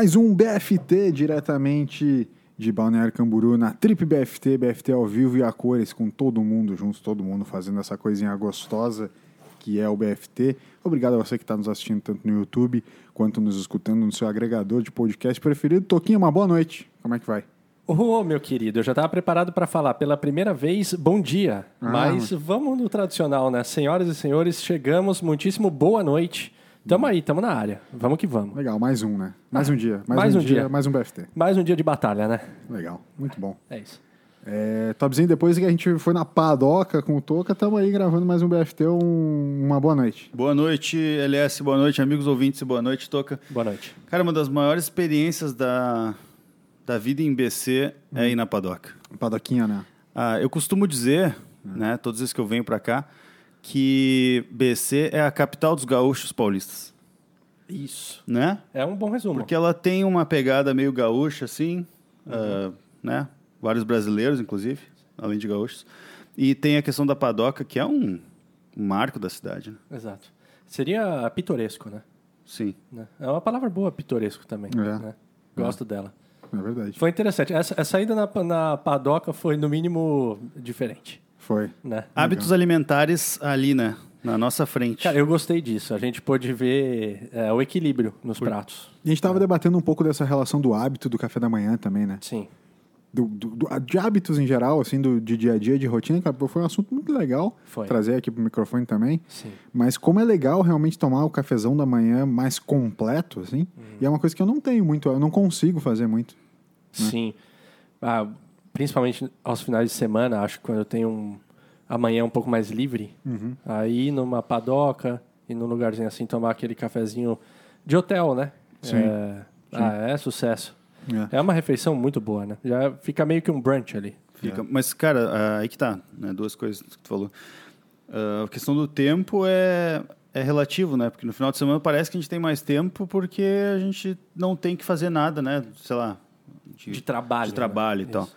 Mais um BFT diretamente de Balneário Camburu na Trip BFT, BFT ao vivo e a cores, com todo mundo junto, todo mundo fazendo essa coisinha gostosa que é o BFT. Obrigado a você que está nos assistindo tanto no YouTube quanto nos escutando no seu agregador de podcast preferido. Toquinho, uma boa noite. Como é que vai? Ô, meu querido, eu já estava preparado para falar pela primeira vez bom dia, Ah. mas vamos no tradicional, né? Senhoras e senhores, chegamos, muitíssimo boa noite. Tamo aí, tamo na área. Vamos que vamos. Legal, mais um, né? Mais um dia. Mais, mais um, um dia, dia. mais um BFT. Mais um dia de batalha, né? Legal, muito bom. É isso. É, Topzinho, depois que a gente foi na padoca com o Toca, estamos aí gravando mais um BFT. Um- uma boa noite. Boa noite, LS, boa noite, amigos ouvintes, boa noite, Toca. Boa noite. Cara, uma das maiores experiências da, da vida em BC é ir na padoca. Padoquinha, né? Ah, eu costumo dizer, né, todas as vezes que eu venho pra cá, que BC é a capital dos gaúchos paulistas, Isso. né? É um bom resumo. Porque ela tem uma pegada meio gaúcha, assim, ah, né? Vários brasileiros, inclusive, além de gaúchos. E tem a questão da padoca, que é um, marco da cidade, né? Exato. Seria pitoresco, né? Sim. Né? É uma palavra boa, pitoresco também. É. né? Gosto dela. É verdade. Foi interessante. Essa, essa ida na, na padoca foi, no mínimo, diferente. Foi. Né? Hábitos alimentares ali, né? Na nossa frente. Cara, eu gostei disso. A gente pôde ver é, o equilíbrio nos pratos. E a gente estava debatendo um pouco dessa relação do hábito do café da manhã também, né? Sim. Do, do- do- de hábitos em geral, assim, do, de dia a dia, de rotina, cara, foi um assunto muito legal Foi. trazer aqui pro microfone também. Sim. Mas como é legal realmente tomar o cafezão da manhã mais completo, assim. E é uma coisa que eu não tenho muito, eu não consigo fazer muito. Sim. Ah, principalmente aos finais de semana, acho que quando eu tenho um amanhã um pouco mais livre, aí numa padoca e num lugarzinho assim, tomar aquele cafezinho de hotel, né? Sim. É, Ah, é sucesso. É. É uma refeição muito boa, né? Já fica meio que um brunch ali. Fica. Mas, cara, ah, aí que tá, né? Duas coisas que tu falou. Ah, a questão do tempo é, é relativo, né? Porque no final de semana parece que a gente tem mais tempo porque a gente não tem que fazer nada, né? Sei lá. De trabalho, De né? trabalho e tal. Isso.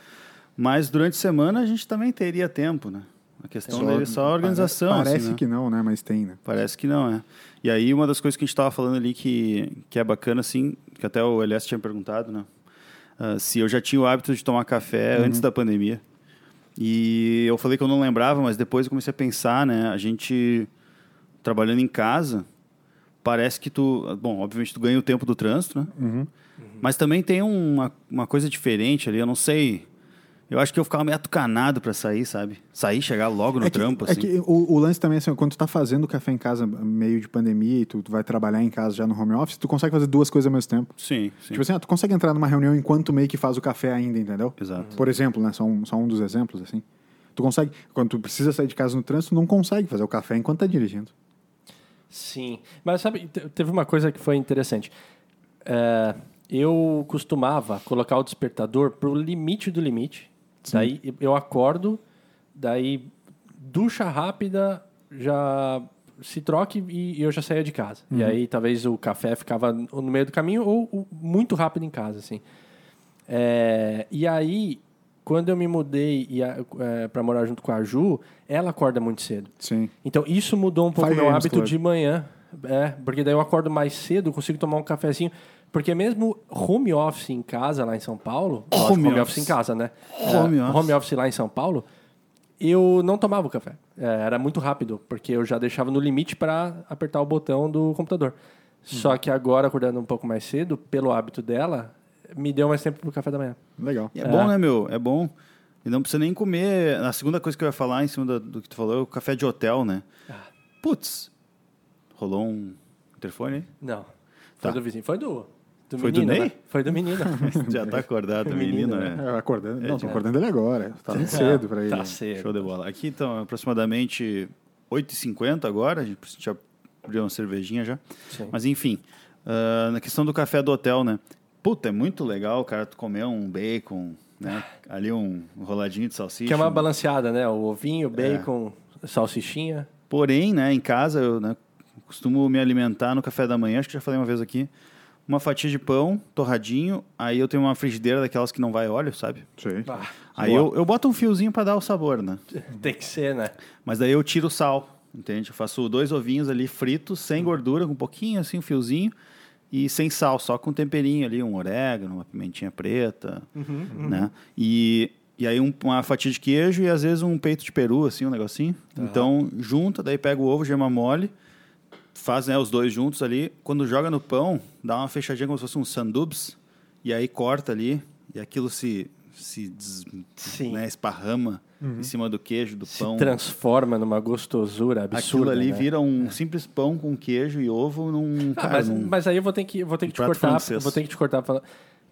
Mas durante a semana a gente também teria tempo, né? A questão é só a organização. Parece, assim, né? que não, né? Mas tem, né? Parece que não, é. E aí, uma das coisas que a gente estava falando ali que, que é bacana, assim, que até o Elias tinha perguntado, né? Ah, se eu já tinha o hábito de tomar café Uhum. antes da pandemia. E eu falei que eu não lembrava, mas depois eu comecei a pensar, né? A gente trabalhando em casa, parece que tu... Bom, obviamente tu ganha o tempo do trânsito, né? Uhum. Mas também tem uma, uma coisa diferente ali, eu não sei... Eu acho que eu ficava meio atucanado para sair, sabe? Sair, chegar logo no é que, trampo, é assim. que o, o lance também, assim, quando tu tá fazendo café em casa meio de pandemia e tu, tu vai trabalhar em casa já no home office, tu consegue fazer duas coisas ao mesmo tempo. Sim, sim. Tipo assim, ah, tu consegue entrar numa reunião enquanto meio que faz o café ainda, entendeu? Exato. Por exemplo, né? Só um, só um dos exemplos, assim. Tu consegue, quando tu precisa sair de casa no trânsito, tu não consegue fazer o café enquanto tá dirigindo. Sim, mas sabe, te- teve uma coisa que foi interessante. É, eu costumava colocar o despertador pro limite do limite. Daí eu acordo, daí ducha rápida, já se troque e eu já saía de casa. E aí talvez o café ficava no meio do caminho ou muito rápido em casa, assim. É, e aí, quando eu me mudei para morar junto com a Ju, ela acorda muito cedo. Sim. Então, isso mudou um pouco o meu hábito Club. de manhã. É, porque daí eu acordo mais cedo, consigo tomar um cafezinho. Porque mesmo home office em casa, lá em São Paulo... lógico, Home home office. office em casa, né? Home É, office. home office lá em São Paulo, eu não tomava o café. É, era muito rápido, porque eu já deixava no limite para apertar o botão do computador. Só que agora, acordando um pouco mais cedo, pelo hábito dela, me deu mais tempo pro café da manhã. Legal. E é, bom, né, meu? É bom. E não precisa nem comer. A segunda coisa que eu ia falar em cima do, do que tu falou é o café de hotel, né? Ah. Putz, rolou um interfone aí? Não, foi Tá. do vizinho. Foi do, do Foi do menino, Ney? né? Foi do menino. Já tá acordado, o Menino, menino, né? É, acordando. não, tô é. acordando ele agora. Tá muito cedo pra ele. Tá cedo. Show de bola. Aqui então, aproximadamente 8h50 agora. A gente já abrir uma cervejinha já. Sim. Mas enfim, ah, na questão do café do hotel, né? Puta, é muito legal, cara, tu comer um bacon, né? Ali um roladinho de salsicha. Que é uma um- balanceada, né? O ovinho, bacon, salsichinha. Porém, né, em casa eu né, costumo me alimentar no café da manhã, acho que já falei uma vez aqui, uma fatia de pão torradinho, aí eu tenho uma frigideira daquelas que não vai óleo, sabe? Sei. Ah, Aí eu, eu boto um fiozinho para dar o sabor, né? Tem que ser, né? Mas daí eu tiro o sal, entende? Eu faço dois ovinhos ali fritos, sem gordura, com um pouquinho assim, um fiozinho, e sem sal, só com temperinho ali, um orégano, uma pimentinha preta, né? E, e aí um- uma fatia de queijo e às vezes um peito de peru, assim, um negocinho. Então, junta, daí pega o ovo, gema mole, faz né, os dois juntos ali. Quando joga no pão, dá uma fechadinha como se fosse um sandubs, e aí corta ali, e aquilo se, se des- Sim. né, esparrama Uhum. em cima do queijo, do Se pão. transforma numa gostosura absurda. Aquilo ali né? vira um simples pão com queijo e ovo num. Ah, cara, mas, num- mas aí eu vou ter que, vou ter que te cortar. francês. Vou ter que te cortar falando.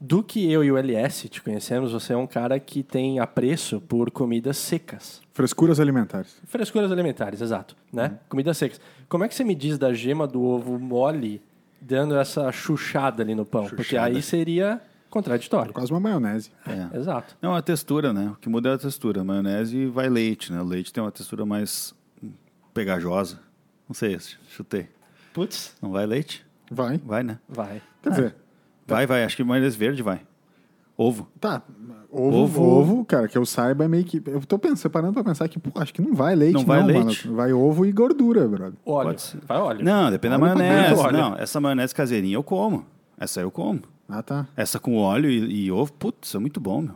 Do que eu e o LS te conhecemos, você é um cara que tem apreço por comidas secas. Frescuras alimentares. Frescuras alimentares, exato. Né? Uhum. Comidas secas. Como é que você me diz da gema do ovo mole dando essa chuchada ali no pão? Porque Chuchada. aí seria contraditório. Quase uma maionese. É. Exato. Não, a textura, né? O que muda é a textura. A maionese vai leite, né? O leite tem uma textura mais pegajosa. Não sei, chutei. Putz, Não vai leite? Vai. Vai, né? vai. Quer dizer, Vai, vai. Acho que maionese verde vai. Ovo. tá. Ovo, Ovo- ovo, cara, que eu saiba é meio que. Eu tô pensando, parando pra pensar que, pô, acho que não vai leite, Não não, vai mano. leite. Vai ovo e gordura, brother. Óleo. Pode ser. Vai óleo. Não, depende da Óleo pra maionese. dentro. Não, essa maionese caseirinha eu como. Essa eu como. Ah, tá. Essa com óleo e, e ovo, putz, é muito bom, meu.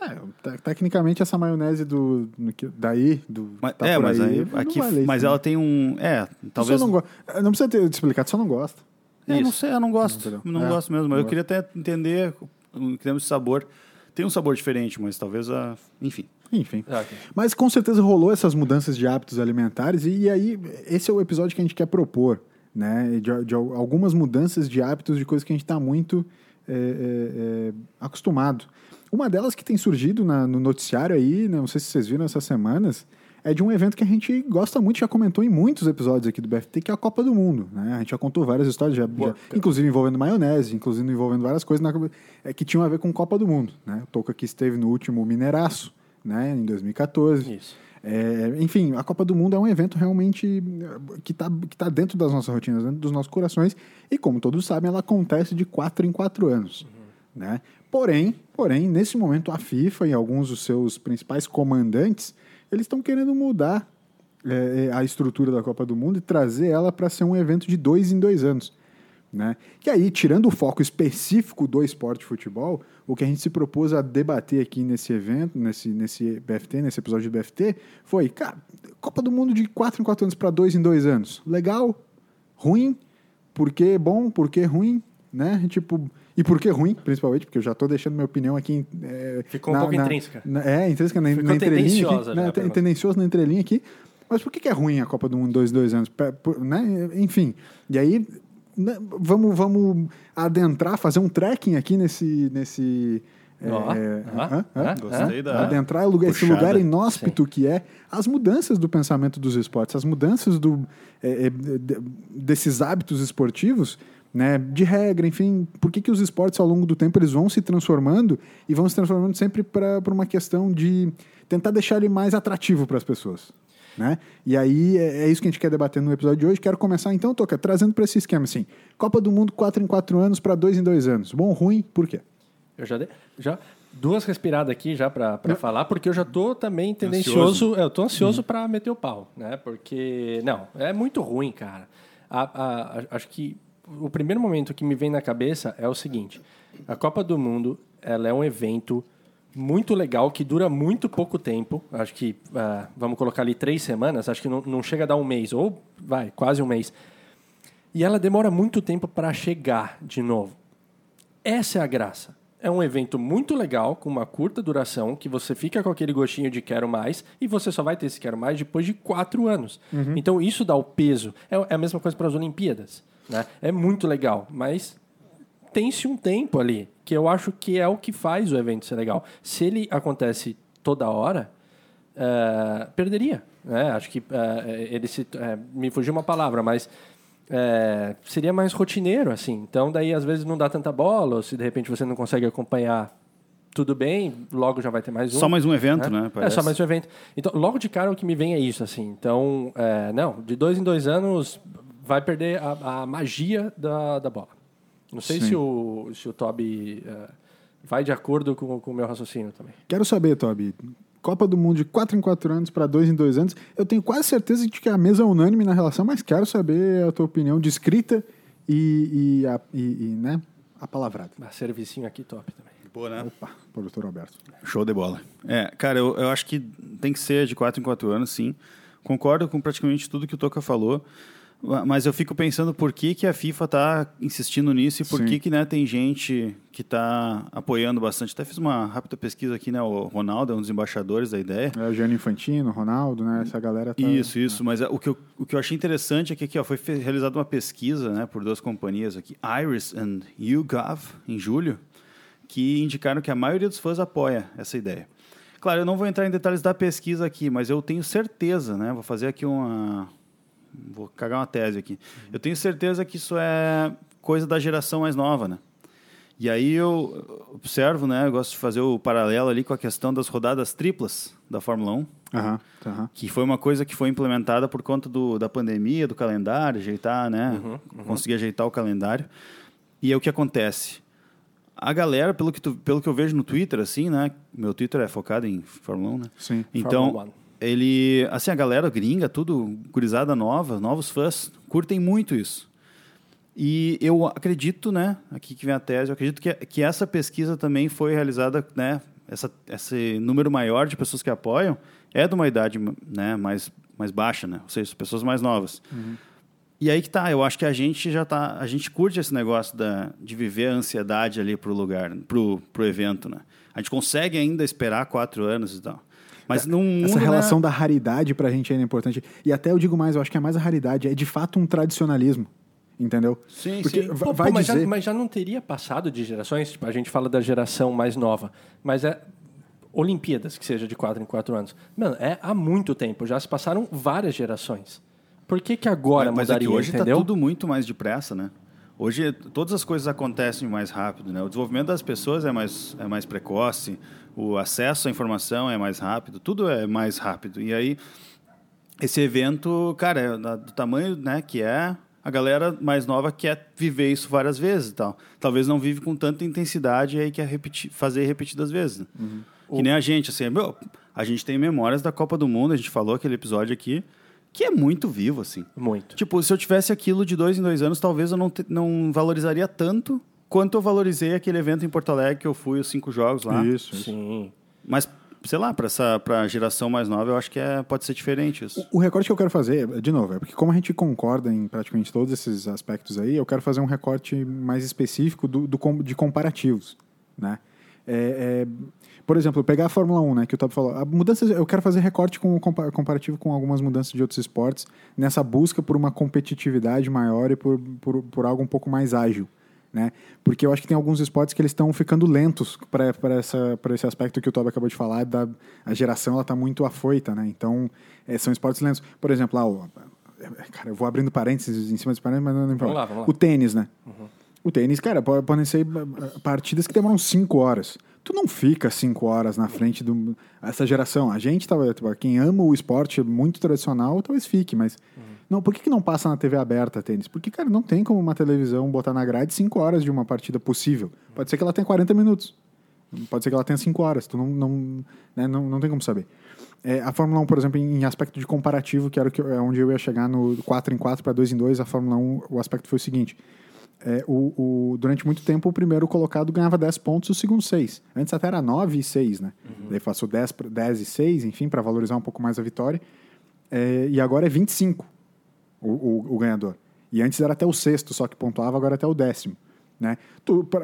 É, te- tecnicamente essa maionese do, no daí, do Mas, tá é, por mas, aí, não aqui, mas né? ela tem um. É, talvez. Só não, go... não precisa ter, te explicar, tu só não gosta. É, não Isso. sei, eu não gosto. Entendeu? Não É, gosto mesmo. Mas não eu queria até entender de sabor. Tem um sabor diferente, mas talvez a. Enfim. Enfim. Ah, ok. Mas com certeza rolou essas mudanças de hábitos alimentares e, aí esse é o episódio que a gente quer propor, né? De, de al- algumas mudanças de hábitos de coisas que a gente está muito é, é, é, acostumado. Uma delas que tem surgido na- no noticiário aí, né, não sei se vocês viram essas semanas, é de um evento que a gente gosta muito, já comentou em muitos episódios aqui do BFT, que é a Copa do Mundo. Né? A gente já contou várias histórias, já, já- inclusive envolvendo maionese, inclusive envolvendo várias coisas na- é, que tinham a ver com Copa do Mundo. Né? O Toca aqui esteve no último Mineraço, né, em 2014. Isso. É, enfim, a Copa do Mundo é um evento realmente eh, que está que tá dentro das nossas rotinas, dentro dos nossos corações, e como todos sabem, ela acontece de quatro em quatro anos. Né? Porém, porém, nesse momento, a FIFA e alguns dos seus principais comandantes, eles estão querendo mudar eh, a estrutura da Copa do Mundo e trazer ela para ser um evento de dois em dois anos. Né? E aí, tirando o foco específico do esporte futebol, o que a gente se propôs a debater aqui nesse evento, nesse, nesse BFT, nesse episódio do BFT, foi, cara, Copa do Mundo de 4 em 4 anos para 2 em 2 anos. Legal? Ruim? Por que bom? Por que ruim? Né? Tipo, e por que ruim, principalmente, porque eu já estou deixando minha opinião aqui. é, Ficou um pouco intrínseca. na- é, intrínseca na, Ficou na entrelinha. tendenciosa Aqui, já a pergunta. tendencioso na entrelinha aqui. Mas por que, que é ruim a Copa do Mundo dois, dois anos? Por- né? Enfim. E aí, né, vamos, vamos adentrar, fazer um trekking aqui nesse. nesse é, é? Gostei da. adentrar o lugar- esse lugar inóspito que é as mudanças do pensamento dos esportes, as mudanças do, é, é, de- desses hábitos esportivos, né, de regra, enfim, por que, que os esportes ao longo do tempo eles vão se transformando e vão se transformando sempre para uma questão de tentar deixar ele mais atrativo para as pessoas. Né? E aí é, é isso que a gente quer debater no episódio de hoje. Quero começar então, Toca, trazendo para esse esquema assim: Copa do Mundo 4 em 4 anos para 2 em 2 anos. Bom, ruim, por quê? Eu já dei já duas respiradas aqui já para falar, porque eu já tô também tendencioso, é, eu tô ansioso para meter o pau, né? Porque não, é muito ruim, cara. A- a- a- acho que o primeiro momento que me vem na cabeça é o seguinte: a Copa do Mundo, ela é um evento muito legal que dura muito pouco tempo. Acho que ah, vamos colocar ali três semanas. Acho que não, não chega a dar um mês ou vai quase um mês. E ela demora muito tempo para chegar de novo. Essa é a graça. É um evento muito legal, com uma curta duração, que você fica com aquele gostinho de quero mais, e você só vai ter esse quero mais depois de quatro anos. Então isso dá o peso. É é a mesma coisa para as Olimpíadas. Né? É muito legal, mas tem-se um tempo ali, que eu acho que é o que faz o evento ser legal. Se ele acontece toda hora, eh, perderia. Né? Acho que eh, ele se, eh, me fugiu uma palavra, mas seria mais rotineiro, assim. Então, daí, às vezes, não dá tanta bola, ou se de repente você não consegue acompanhar tudo bem, logo já vai ter mais um. Só mais um evento, né? É, Parece. só mais um evento. Então, logo de cara, o que me vem é isso, assim. Então, é, não, de dois em dois anos vai perder a, a magia da, da bola. Não sei Sim. se o, se o Toby é, vai de acordo com, com o meu raciocínio também. Quero saber, Toby. Copa do Mundo de 4 em 4 anos para 2 em 2 anos. Eu tenho quase certeza de que a mesa é unânime na relação, mas quero saber a tua opinião descrita e, e, a, e, e, né, a palavrada. Ah, servicinho aqui top também. Boa, né? Opa, produtor Alberto. Show de bola. É, cara, eu, eu acho que tem que ser de 4 em 4 anos, sim. Concordo com praticamente tudo que o Toca falou. Mas eu fico pensando por que, que a FIFA está insistindo nisso e por que, que né, tem gente que está apoiando bastante. Até fiz uma rápida pesquisa aqui, né? O Ronaldo é um dos embaixadores da ideia. É, o Gianni Infantino, Ronaldo, né? Essa galera tá... Isso, isso. Mas é, o que, eu, o que eu achei interessante é que aqui ó, foi realizada uma pesquisa né, por duas companhias aqui, Iris e YouGov, em julho, que indicaram que a maioria dos fãs apoia essa ideia. Claro, eu não vou entrar em detalhes da pesquisa aqui, mas eu tenho certeza, né? Vou fazer aqui uma, vou cagar uma tese aqui. Eu tenho certeza que isso é coisa da geração mais nova, né? E aí eu observo, né? Eu gosto de fazer o paralelo ali com a questão das rodadas triplas da Fórmula 1. Uhum, uhum. Que foi uma coisa que foi implementada por conta do, da pandemia, do calendário, ajeitar, né? Uhum, uhum. Conseguir ajeitar o calendário. E aí o que acontece? A galera, pelo que, tu, pelo que eu vejo no Twitter, assim, né? Meu Twitter é focado em Fórmula 1, né? Sim. Então, ele, assim, a galera gringa, tudo gurizada nova, novos fãs, curtem muito isso. E eu acredito, né, aqui que vem a tese, eu acredito que, que essa pesquisa também foi realizada, né, essa, esse número maior de pessoas que apoiam é de uma idade, né, mais, mais baixa, né, ou seja, pessoas mais novas. Uhum. E aí que tá, eu acho que a gente já tá, a gente curte esse negócio da, de viver a ansiedade ali pro lugar, pro, pro evento, né. A gente consegue ainda esperar quatro anos e tal. Mas Essa relação né? da raridade pra gente ainda é importante. E até eu digo mais, eu acho que é mais a raridade, é de fato um tradicionalismo. Entendeu? Sim, Porque sim. Pô, vai pô, mas, dizer... já, mas já não teria passado de gerações? Tipo, a gente fala da geração mais nova. Mas é Olimpíadas, que seja de 4 em 4 anos. Mano, é há muito tempo. Já se passaram várias gerações. Por que, que agora mas, mudaria, mas é que hoje está tudo muito mais depressa, né? Hoje todas as coisas acontecem mais rápido, né? O desenvolvimento das pessoas é mais, é mais precoce, o acesso à informação é mais rápido, tudo é mais rápido. E aí, esse evento, cara, é do tamanho né, que é, a galera mais nova quer viver isso várias vezes e tal. Talvez não vive com tanta intensidade e aí quer repetir, fazer repetidas vezes. Né? Uhum. Que nem a gente, assim, meu, a gente tem memórias da Copa do Mundo, a gente falou aquele episódio aqui, que é muito vivo, assim. Muito. Tipo, se eu tivesse aquilo de dois em dois anos, talvez eu não, te, não valorizaria tanto quanto eu valorizei aquele evento em Porto Alegre que eu fui, os cinco jogos lá. Isso, isso. Sim. Mas, sei lá, para essa pra geração mais nova, eu acho que é, pode ser diferente isso. O, o recorte que eu quero fazer, de novo, é porque como a gente concorda em praticamente todos esses aspectos aí, eu quero fazer um recorte mais específico do, do de comparativos, né? É, é, por exemplo, pegar a Fórmula 1, né, que o Top falou. A mudança, eu quero fazer recorte com comparativo com algumas mudanças de outros esportes, nessa busca por uma competitividade maior e por, por, por algo um pouco mais ágil né? Porque eu acho que tem alguns esportes que eles estão ficando lentos para esse aspecto que o Toby acabou de falar, da a geração ela está muito afoita, né? Então, é, são esportes lentos. Por exemplo, lá, o, cara, eu vou abrindo parênteses em cima dos parênteses, mas não, não vamos lá, vamos lá. O tênis, né? Uhum. O tênis, cara, podem ser eh, partidas que demoram cinco horas. Tu não fica cinco horas na frente de essa geração. A gente, tava, tipo, quem ama o esporte muito tradicional, talvez fique, mas uhum. Não, por que, que não passa na TV aberta tênis? Porque, cara, não tem como uma televisão botar na grade 5 horas de uma partida possível. Pode ser que ela tenha 40 minutos. Pode ser que ela tenha 5 horas. Tu não, não, né, não, não tem como saber. É, a Fórmula 1, por exemplo, em aspecto de comparativo, que era que, é onde eu ia chegar no 4 em 4 para 2 em 2, a Fórmula 1, o aspecto foi o seguinte. É, o, o, durante muito tempo, o primeiro colocado ganhava 10 pontos e o segundo 6. Antes até era 9 e 6, né? Uhum. Daí passou 10, 10 e 6, enfim, para valorizar um pouco mais a vitória. É, e agora é 25 o, o, o, ganhador. E antes era até o sexto, só que pontuava, agora até o décimo. Né?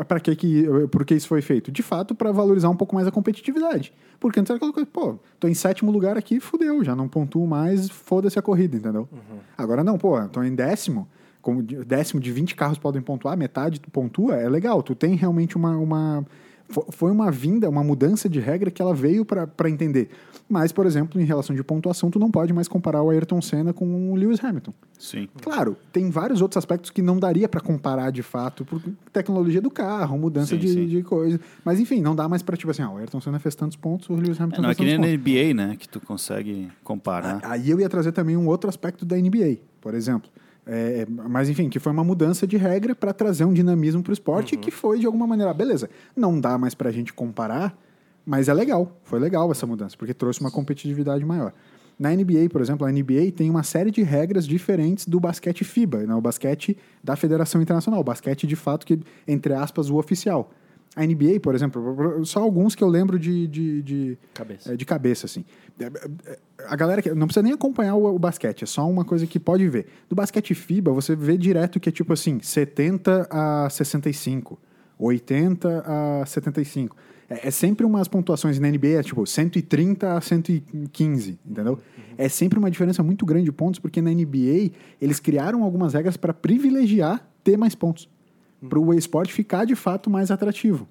Para que, que por que isso foi feito? De fato, para valorizar um pouco mais a competitividade. Porque antes era aquela coisa, pô, tô em sétimo lugar aqui, fudeu, já não pontuo mais, foda-se a corrida, entendeu? Uhum. Agora não, pô, tô em décimo, como décimo de 20 carros podem pontuar, metade tu pontua, é legal, tu tem realmente uma, uma foi uma vinda, uma mudança de regra que ela veio para entender. Mas, por exemplo, em relação de pontuação, tu não pode mais comparar o Ayrton Senna com o Lewis Hamilton. Sim. Claro, tem vários outros aspectos que não daria para comparar de fato, por tecnologia do carro, mudança sim, de, sim. de coisa. Mas, enfim, não dá mais para, tipo assim, ah, o Ayrton Senna fez tantos pontos, o Lewis Hamilton é, não, fez é tantos pontos. Não, é que nem na NBA, né, que tu consegue comparar. Aí eu ia trazer também um outro aspecto da NBA, por exemplo. É, mas enfim, que foi uma mudança de regra para trazer um dinamismo para o esporte uhum. que foi de alguma maneira, beleza, não dá mais para a gente comparar, mas é legal, foi legal essa mudança, porque trouxe uma competitividade maior. Na NBA, por exemplo, a NBA tem uma série de regras diferentes do basquete FIBA, né? o basquete da Federação Internacional, o basquete de fato que, entre aspas, o oficial. A NBA, por exemplo, só alguns que eu lembro de, de, de Cabeça. é, de cabeça, assim. É, é, A galera que não precisa nem acompanhar o, o basquete, é só uma coisa que pode ver. Do basquete FIBA, você vê direto que é tipo assim, 70 a 65, 80 a 75. É, é sempre umas pontuações na NBA, é tipo 130 a 115, entendeu? É sempre uma diferença muito grande de pontos, porque na NBA eles criaram algumas regras para privilegiar ter mais pontos. Para o esporte ficar de fato mais atrativo.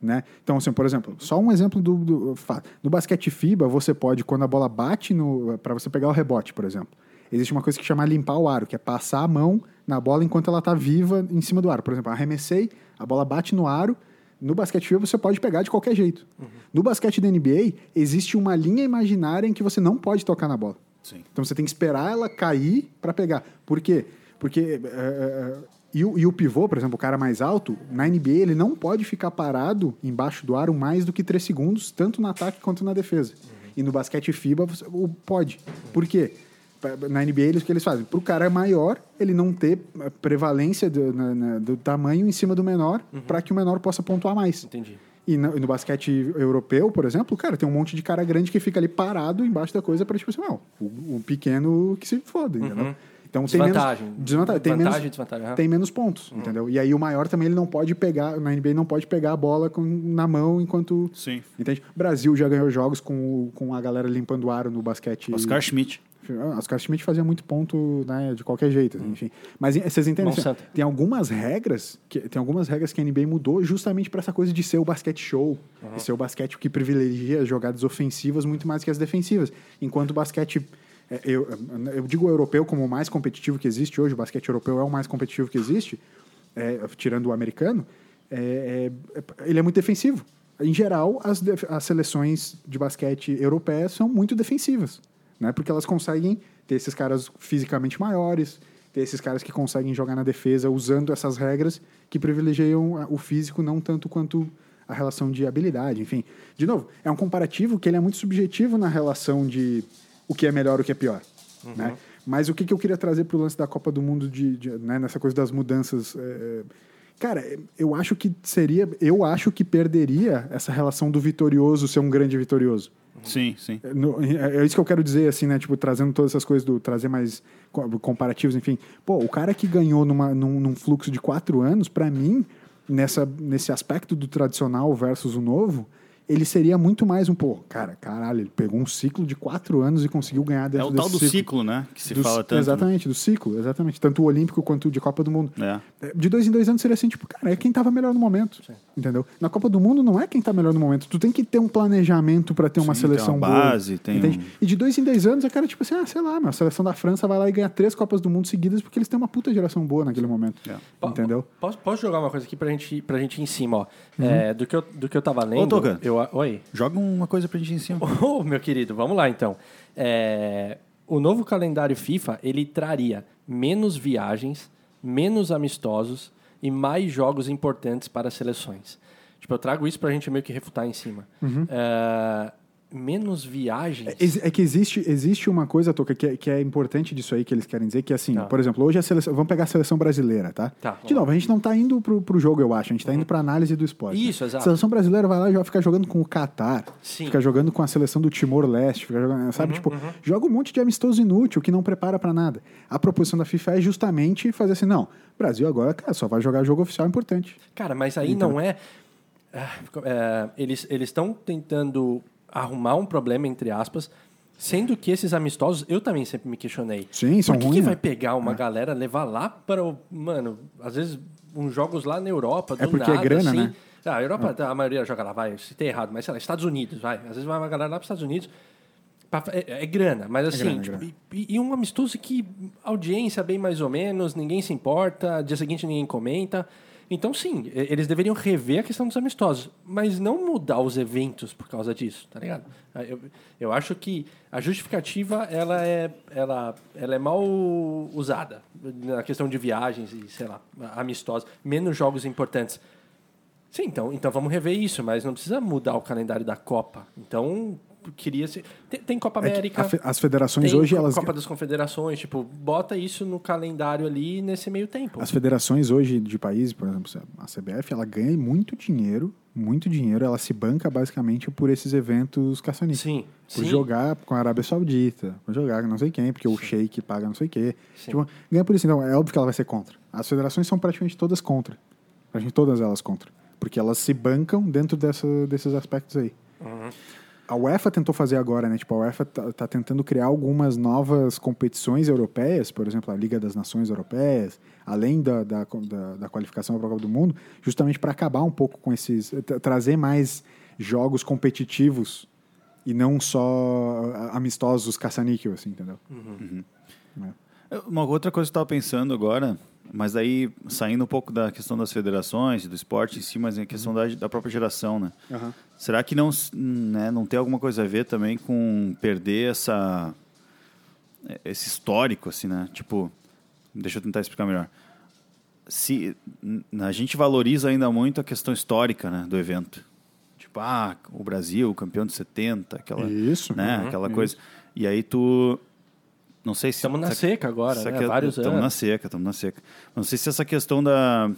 Né? Então, assim, por exemplo, só um exemplo do, do no basquete FIBA, você pode, quando a bola bate no. para você pegar o rebote, por exemplo, existe uma coisa que chama limpar o aro, que é passar a mão na bola enquanto ela está viva em cima do aro. Por exemplo, arremessei, a bola bate no aro. No basquete FIBA você pode pegar de qualquer jeito. No basquete da NBA, existe uma linha imaginária em que você não pode tocar na bola. Sim. Então você tem que esperar ela cair para pegar. Por quê? Porque. é, e, o, e o pivô, por exemplo, o cara mais alto, na NBA ele não pode ficar parado embaixo do aro mais do que 3 segundos, tanto no ataque quanto na defesa. E no basquete FIBA você- o- pode. Por quê? Na NBA, eles, o que eles fazem? Para o cara maior, ele não ter a prevalência do, na- na- do tamanho em cima do menor, para que o menor possa pontuar mais. Entendi. E no, no basquete europeu, por exemplo, cara, tem um monte de cara grande que fica ali parado embaixo da coisa para tipo assim, não, o, o pequeno que se foda, entendeu? Então tem menos Desvantagem. desvantagem, tem Vantagem, menos desvantagem, aham. tem menos pontos, entendeu? E aí o maior também ele não pode pegar, na NBA não pode pegar a bola com, na mão enquanto Sim. Entende? O Brasil já ganhou jogos com, com a galera limpando o aro no basquete. Oscar Schmidt. Ah, Oscar Schmidt fazia muito ponto, né, de qualquer jeito, enfim. Mas vocês entendem? assim, tem algumas regras, que, tem algumas regras que a NBA mudou justamente para essa coisa de ser o basquete show, de ser o basquete que privilegia as jogadas ofensivas muito mais que as defensivas. Enquanto o basquete eu, eu digo o europeu como o mais competitivo que existe hoje, o basquete europeu é o mais competitivo que existe, eh, tirando o americano, é, é- ele é muito defensivo. Em geral, as, as seleções de basquete europeias são muito defensivas, né? Porque elas conseguem ter esses caras fisicamente maiores, ter esses caras que conseguem jogar na defesa usando essas regras que privilegiam o físico não tanto quanto a relação de habilidade, enfim. De novo, é um comparativo que ele é muito subjetivo na relação de o que é melhor e o que é pior, né? Mas o que, que eu queria trazer para o lance da Copa do Mundo de, de- né, nessa coisa das mudanças é, Cara, eu acho que seria. Eu acho que perderia essa relação do vitorioso ser um grande vitorioso. Sim, sim. No- é isso que eu quero dizer, assim, né? Tipo, trazendo todas essas coisas, do trazer mais co- comparativos, enfim. Pô, o cara que ganhou numa, num, num fluxo de quatro anos, pra mim, nessa, nesse aspecto do tradicional versus o novo, ele seria muito mais um, pô, cara, caralho, ele pegou um ciclo de quatro anos e conseguiu ganhar É dentro o desse tal do ciclo. ciclo, né? Que se Do- fala tanto. né? Exatamente, do ciclo, exatamente. Tanto o Olímpico quanto o de Copa do Mundo. É. De dois em dois anos seria assim, tipo, cara, é quem tava melhor no momento. Entendeu? Na Copa do Mundo não é quem tá melhor no momento. Tu tem que ter um planejamento pra ter uma Sim, tem seleção uma boa. base, tem entende? um- E de dois em dois anos é cara, tipo assim, ah, sei lá, meu, a seleção da França vai lá e ganha três Copas do Mundo seguidas porque eles têm uma puta geração boa naquele momento. É. Entendeu? Posso, posso jogar uma coisa aqui pra gente, pra gente ir em cima, ó. É, do, que eu, do que eu tava lendo. Toca. eu, oi. Joga uma coisa pra gente em cima. Ô, meu querido, vamos lá então. É, o novo calendário FIFA ele traria menos viagens, menos amistosos e mais jogos importantes para as seleções. Tipo, eu trago isso pra gente meio que refutar em cima. É, menos viagens. Ex- É que existe, existe uma coisa, Toca, que é, que é importante disso aí que eles querem dizer, que assim, Tá. por exemplo, hoje a seleção. Vamos pegar a seleção brasileira, tá? Tá, De novo, a gente não tá indo pro, pro jogo, eu acho, a gente tá indo pra análise do esporte. né? Isso, exato. A seleção brasileira vai lá e já fica jogando com o Catar, Sim. fica jogando com a seleção do Timor-Leste, fica jogando, sabe? tipo, joga um monte de amistoso inútil que não prepara pra nada. A proposição da FIFA é justamente fazer assim, não, Brasil agora, cara, só vai jogar jogo oficial importante. Cara, mas aí Então. não é. Ah, é, eles estão tentando arrumar um problema, entre aspas, sendo que esses amistosos, eu também sempre me questionei. Sim, são Por que, que vai né? pegar uma galera, levar lá para o. Mano, às vezes uns jogos lá na Europa, do É porque é nada, grana, assim. né? Ah, a Europa, a maioria joga lá, vai, se tem errado, mas sei lá, Estados Unidos, vai. Às vezes vai uma galera lá para os Estados Unidos. pra- É, é grana, mas assim, grana, é tipo, grana. E, e um amistoso que audiência bem mais ou menos, ninguém se importa, dia seguinte ninguém comenta. Então, sim, eles deveriam rever a questão dos amistosos, mas não mudar os eventos por causa disso, tá ligado? Ah, Eu, eu acho que a justificativa ela é, ela, ela é mal usada na questão de viagens e, sei lá, amistosos, menos jogos importantes. Sim, então, então vamos rever isso, mas não precisa mudar o calendário da Copa. Então, queria se tem, tem Copa É América. fe- as federações hoje, elas, Copa das Confederações, tipo, bota isso no calendário ali nesse meio tempo. as federações hoje de países, por exemplo, a CBF, ela ganha muito dinheiro, muito dinheiro, ela se banca basicamente por esses eventos caça-níqueis. Sim, Por sim. jogar com a Arábia Saudita, por jogar com não sei quem, porque o Sheik paga não sei o quê. Sim. Tipo, ganha por isso. Então, é óbvio que ela vai ser contra. As federações são praticamente todas contra. Praticamente todas elas contra. Porque elas se bancam dentro dessa, desses aspectos aí. Uhum. A UEFA tentou fazer agora, né? Tipo, a UEFA tá, tá tentando criar algumas novas competições europeias, por exemplo, a Liga das Nações Europeias, além da, da, da, da qualificação para a Copa do Mundo, justamente para acabar um pouco com esses. tra- trazer mais jogos competitivos e não só amistosos caça-níquel, assim, entendeu? Uma outra coisa que eu estava pensando agora, mas aí saindo um pouco da questão das federações, do esporte em si, mas em questão da, da própria geração, né? Será que não, né, não tem alguma coisa a ver também com perder essa esse histórico, assim, né? Tipo, deixa eu tentar explicar melhor. Se a gente valoriza ainda muito a questão histórica, né, do evento. Tipo, ah, o Brasil, campeão de 70, aquela, Isso. né, Uhum, aquela isso. coisa. E aí tu não sei se Estamos na se- seca agora, né? Vários Estamos anos. na seca, estamos na seca. Não sei se essa questão da,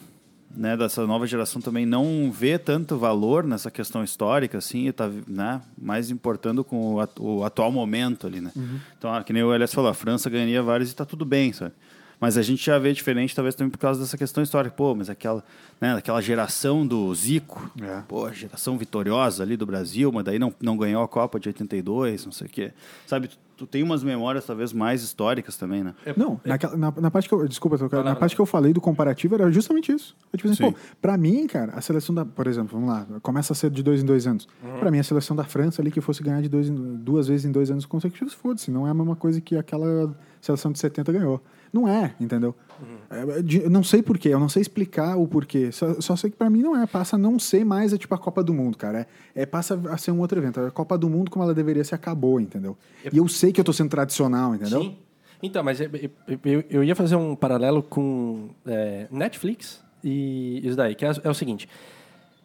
né, dessa nova geração também não vê tanto valor nessa questão histórica, assim, e está né, mais importando com o atual momento ali, né? Uhum. Então, ah, que nem o Elias falou, a França ganharia vários e está tudo bem, sabe? Mas a gente já vê diferente, talvez também por causa dessa questão histórica. Pô, mas aquela, né, aquela geração do Zico, É. pô, geração vitoriosa ali do Brasil, mas daí não, não ganhou a Copa de 82, não sei o quê. Sabe, tu, tu tem umas memórias talvez mais históricas também, né? Não, naquela- na, na parte que eu. Desculpa, eu- na parte que eu falei do comparativo era justamente isso. É tipo assim, Sim. pô, pra mim, cara, a seleção da. Por exemplo, vamos lá, começa a ser de dois em dois anos. Pra mim, a seleção da França ali que fosse ganhar de dois, em- duas vezes em dois anos consecutivos, foda-se. Não é a mesma coisa que aquela seleção de 70 ganhou. Não é, entendeu? É, de- não sei porquê, eu não sei explicar o porquê. Só, só sei que pra mim não é. Passa a não ser mais é, tipo a Copa do Mundo, cara. É, é- passa a ser um outro evento. A Copa do Mundo, como ela deveria ser, acabou, entendeu? E eu sei que eu tô sendo tradicional, entendeu? Sim. Então, mas eu, eu- ia fazer um paralelo com é, Netflix e isso daí, que é, é o seguinte.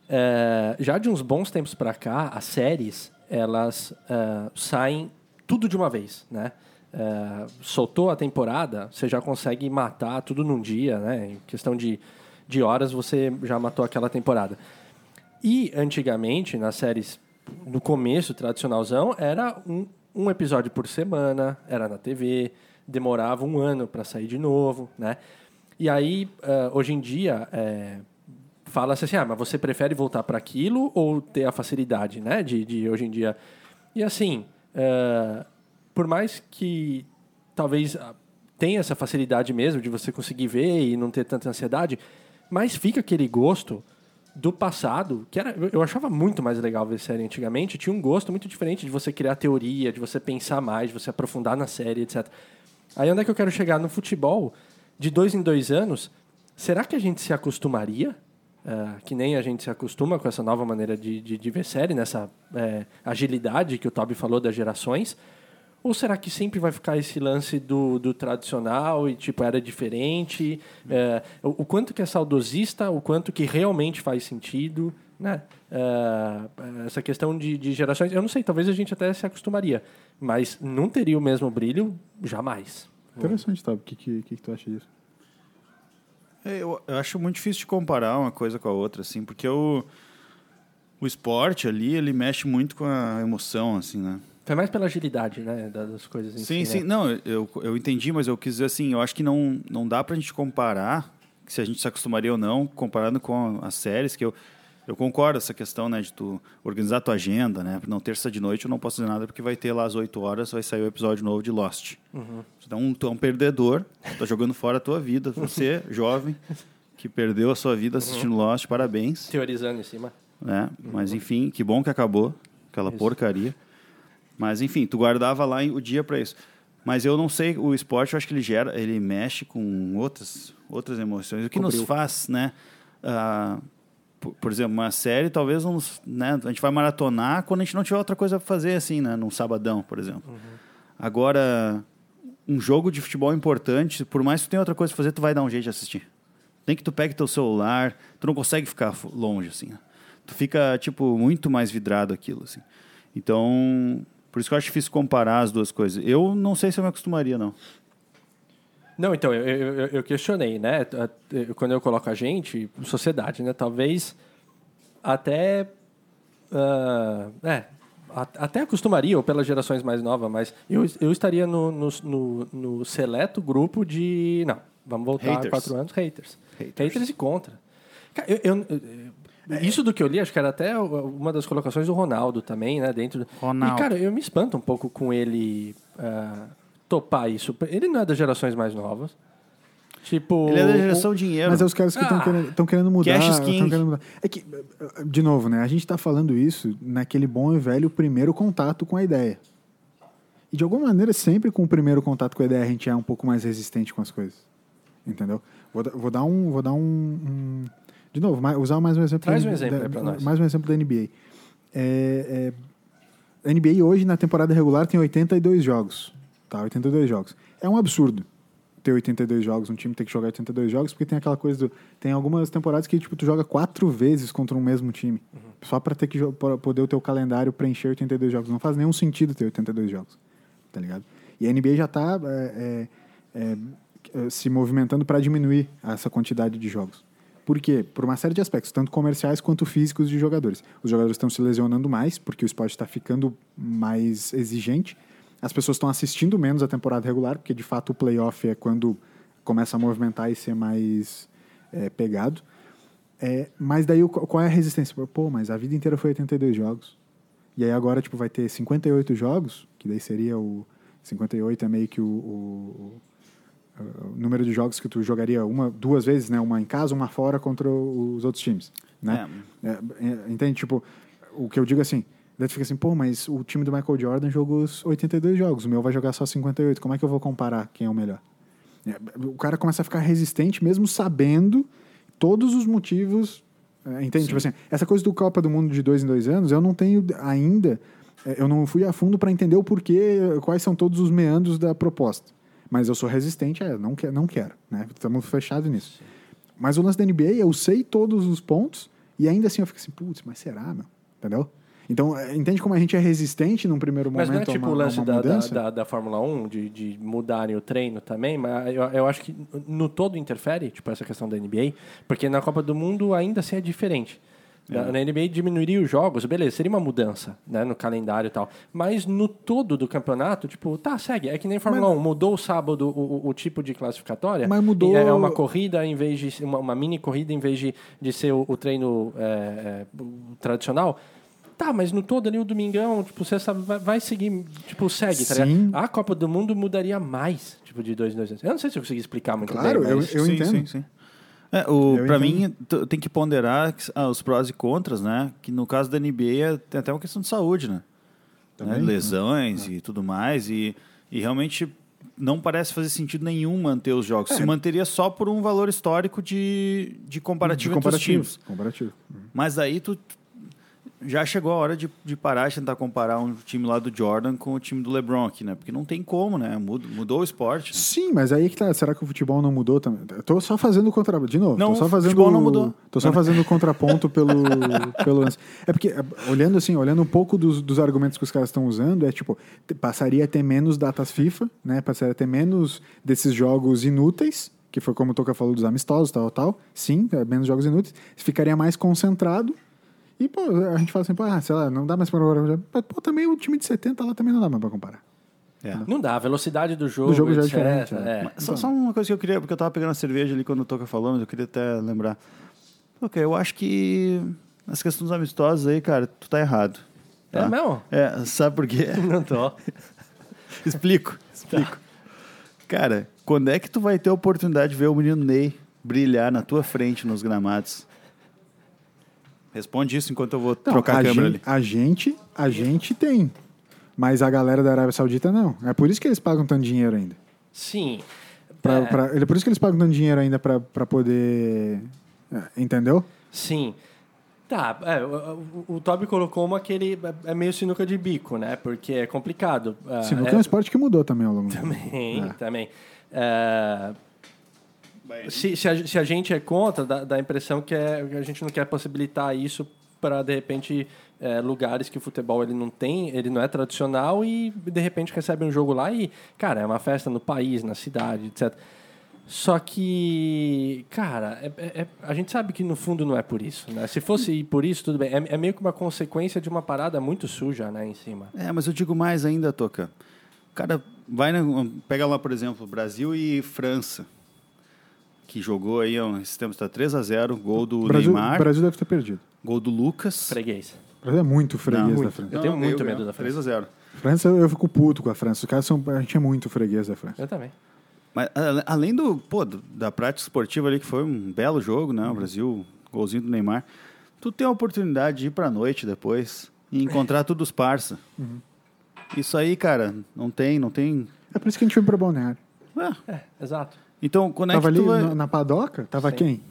é, já de uns bons tempos pra cá, as séries, elas é, saem tudo de uma vez, né? É, soltou a temporada, você já consegue matar tudo num dia, né? Em questão de, de horas, você já matou aquela temporada. E antigamente, nas séries, no começo, tradicionalzão, era um, um episódio por semana, era na TV, demorava um ano para sair de novo, né? E aí, eh, hoje em dia, eh, fala-se assim, ah, mas você prefere voltar para aquilo ou ter a facilidade, né? De, de hoje em dia. E assim, eh, por mais que talvez ah, tenha essa facilidade mesmo de você conseguir ver e não ter tanta ansiedade, mas fica aquele gosto do passado, que era, eu- achava muito mais legal ver série antigamente, tinha um gosto muito diferente de você criar teoria, de você pensar mais, de você aprofundar na série, etc. Aí onde é que eu quero chegar? No futebol, de dois em dois anos, será que a gente se acostumaria? eh, que nem a gente se acostuma com essa nova maneira de, de, de ver série, nessa eh, agilidade que o Toby falou das gerações? Ou será que sempre vai ficar esse lance do, do tradicional e, tipo, era diferente? É, o, o quanto que é saudosista, o quanto que realmente faz sentido, né? É, essa questão de, de gerações, eu não sei, talvez a gente até se acostumaria, mas não teria o mesmo brilho jamais. Interessante, tá? O que, que, que, que tu acha disso? É, Eu, eu acho muito difícil de comparar uma coisa com a outra, assim, porque o, o esporte ali, ele mexe muito com a emoção, assim, né? Foi mais pela agilidade, né, da- das coisas em Sim, si, sim. né? Não, eu, eu entendi, mas eu quis dizer assim, eu acho que não, não dá pra gente comparar, se a gente se acostumaria ou não, comparando com as séries, que eu, eu concordo essa questão, né, de tu organizar tua agenda, né? Não, terça de noite eu não posso fazer nada porque vai ter lá às 8 horas, vai sair o episódio novo de Lost. Então, um, tu é um perdedor, tá jogando fora a tua vida. Você, jovem, que perdeu a sua vida assistindo Lost, parabéns. Teorizando em cima. né? Mas enfim, que bom que acabou aquela Isso. porcaria. Mas enfim, tu guardava lá o dia para isso. Mas eu não sei, o esporte eu acho que ele gera, ele mexe com outras outras emoções. O que nos Cobriu. faz, né? ah, por, por exemplo, uma série talvez não, nos- né, a gente vai maratonar quando a gente não tiver outra coisa para fazer assim, né, num sabadão, por exemplo. Agora um jogo de futebol importante, por mais que tu tenha outra coisa para fazer, tu vai dar um jeito de assistir. Nem que tu pegue teu celular, tu não consegue ficar longe, assim. né? Tu fica, tipo, muito mais vidrado aquilo, assim. Então, por isso que eu acho difícil comparar as duas coisas. Eu não sei se eu me acostumaria, não. Não, então, eu, eu, eu questionei, né? Quando eu coloco a gente, sociedade, né? Talvez até. Uh, é, até acostumaria, ou pelas gerações mais novas, mas eu, eu estaria no, no, no, no seleto grupo de. Não, vamos voltar haters. quatro anos, haters. haters. Haters e contra. Eu, eu, isso do que eu li, acho que era até uma das colocações do Ronaldo também, né? Dentro do... Ronaldo. E, cara, eu me espanto um pouco com ele uh, topar isso. Ele não é das gerações mais novas. Tipo. Ele é da geração o... dinheiro. Mas é os caras que estão ah, querendo, querendo, mudar. Cash querendo mudar. É que, de novo, né? A gente está falando isso naquele bom e velho primeiro contato com a ideia. E de alguma maneira, sempre com o primeiro contato com a ideia, a gente é um pouco mais resistente com as coisas. Entendeu? Vou, vou dar um. Vou dar um, um de novo, mais, usar mais um exemplo. Traz um exemplo da, nós. Mais um exemplo da NBA. É, é, NBA hoje, na temporada regular, tem 82 jogos. Tá, 82 jogos. É um absurdo ter 82 jogos, um time ter que jogar 82 jogos, porque tem aquela coisa do. Tem algumas temporadas que tipo, tu joga quatro vezes contra um mesmo time. Uhum. Só para ter que pra poder o teu calendário preencher 82 jogos. Não faz nenhum sentido ter 82 jogos. Tá ligado? E a NBA já tá é, é, é, se movimentando para diminuir essa quantidade de jogos. Por quê? Por uma série de aspectos, tanto comerciais quanto físicos de jogadores. Os jogadores estão se lesionando mais, porque o esporte está ficando mais exigente. As pessoas estão assistindo menos a temporada regular, porque de fato o playoff é quando começa a movimentar e ser mais é, pegado. É, mas daí qual é a resistência? Pô, mas a vida inteira foi 82 jogos. E aí agora tipo, vai ter 58 jogos, que daí seria o. 58 é meio que o, o, o, número de jogos que tu jogaria uma, duas vezes, né? Uma em casa, uma fora contra os outros times. Né? É. É, entende? Tipo, o que eu digo assim, Daí tu fica assim, pô, mas o time do Michael Jordan jogou os 82 jogos, o meu vai jogar só 58. Como é que eu vou comparar quem é o melhor? É, o cara começa a ficar resistente mesmo sabendo todos os motivos. É, entende? Sim. Tipo assim, essa coisa do Copa do Mundo de dois em dois anos, eu não tenho ainda. É, eu não fui a fundo para entender o porquê, quais são todos os meandros da proposta. Mas eu sou resistente é, não, quer, não quero. Né? Estamos fechados nisso. Mas o lance da NBA, eu sei todos os pontos e ainda assim eu fico assim, putz, mas será, meu? Entendeu? Então, é, entende como a gente é resistente num primeiro momento Mas não é tipo uma, o lance da, da, da, da, Fórmula 1, de, de mudarem o treino também, mas eu, eu acho que no todo interfere, tipo, essa questão da NBA, porque na Copa do Mundo ainda assim é diferente. É. Na, NBA diminuiria os jogos, beleza, seria uma mudança né, no calendário e tal. Mas no todo do campeonato, tipo, tá, segue. É que nem Fórmula mas, 1, mudou o sábado o, o, o, tipo de classificatória. Mas mudou. É uma corrida em vez de. Uma, uma mini corrida em vez de, de ser o, o treino é, é, tradicional. Tá, mas no todo ali o domingão, tipo, você sabe, vai, vai seguir, tipo, segue, tá ligado? A Copa do Mundo mudaria mais, tipo, de dois em dois anos. Eu não sei se eu consegui explicar muito claro, bem. Claro, eu, eu sim, entendo. Sim, sim. É, entendo. mim, tem que ponderar ah, os prós e contras, né? Que no caso da NBA é, tem até uma questão de saúde, né? né? Lesões é. e tudo mais. E, e realmente não parece fazer sentido nenhum manter os jogos. É. Se manteria só por um valor histórico de, de comparativo, de comparativo entre os times. Comparativo. Mas aí tu, já chegou a hora de, de parar de tentar comparar um time lá do Jordan com o time do LeBron aqui, né? Porque não tem como, né? Mudou, mudou o esporte. Né? Sim, mas aí que tá. Será que o futebol não mudou também? Eu tô só fazendo o contraponto. De novo, não, tô só fazendo. O futebol não mudou. Tô só fazendo o contraponto pelo, pelo lance. É porque, olhando assim, olhando um pouco dos, dos argumentos que os caras estão usando, é tipo, passaria a ter menos datas FIFA, né? Passaria a ter menos desses jogos inúteis que foi como o Toca falou dos amistosos, tal, tal. Sim, é menos jogos inúteis. Ficaria mais concentrado e, pô, a gente fala assim, pô, ah, sei lá, não dá mais pra comparar. Mas, pô, também o time de 70 lá também não dá mais pra comparar. É. Não dá, a velocidade do jogo, do jogo já é diferente. É. É. Só, só, uma coisa que eu queria, porque eu tava pegando a cerveja ali quando o Toca falou, mas eu queria até lembrar. Ok, eu acho que nas questões amistosas aí, cara, tu tá errado. Tá? É mesmo? É, sabe por quê? Não tô. explico, explico. Tá. Cara, quando é que tu vai ter a oportunidade de ver o menino Ney brilhar na tua frente nos gramados? Responde isso enquanto eu vou não, trocar a, a câmera gente, ali. A gente, a gente tem. Mas a galera da Arábia Saudita não. É por isso que eles pagam tanto dinheiro ainda. Sim. Pra, é... Pra, é por isso que eles pagam tanto dinheiro ainda para poder. É, entendeu? Sim. Tá, é, o, o, Toby colocou uma que ele é meio sinuca de bico, né? Porque é complicado. Ah, sinuca é, é um esporte que mudou também ao longo do Também, é. também. É, se, se, a, se a gente é contra, dá, dá a impressão que, é, que a gente não quer possibilitar isso para, de repente, é, lugares que o futebol ele não tem, ele não é tradicional e de repente recebe um jogo lá e, cara, é uma festa no país, na cidade, etc. Só que, cara, é- é- é- a gente sabe que no fundo não é por isso, né? Se fosse por isso, tudo bem. É, é meio que uma consequência de uma parada muito suja, né, em cima. É, mas eu digo mais ainda, Toca. O cara vai, na- pega lá, por exemplo, Brasil e França, que jogou aí um- esse tempo, está 3 a 0 gol do Brasil, Neymar, o Brasil deve ter perdido. gol do Lucas. Freguês. O Brasil é muito freguês Não, da. França. Eu tenho muito medo da 3 a 0 França, eu fico puto com a França. Os caras são. A gente é muito freguês da França. Eu também. Mas além do, pô, da prática esportiva ali, que foi um belo jogo, né? O Brasil, golzinho do Neymar. Tu tem a oportunidade de ir pra noite depois e encontrar todos os parça. Isso aí, cara, não tem, não tem. É por isso que a gente foi pra Balneário. É. É, exato. Então, quando é Tava que ali tu vai... na, na padoca, tava Sim. quem?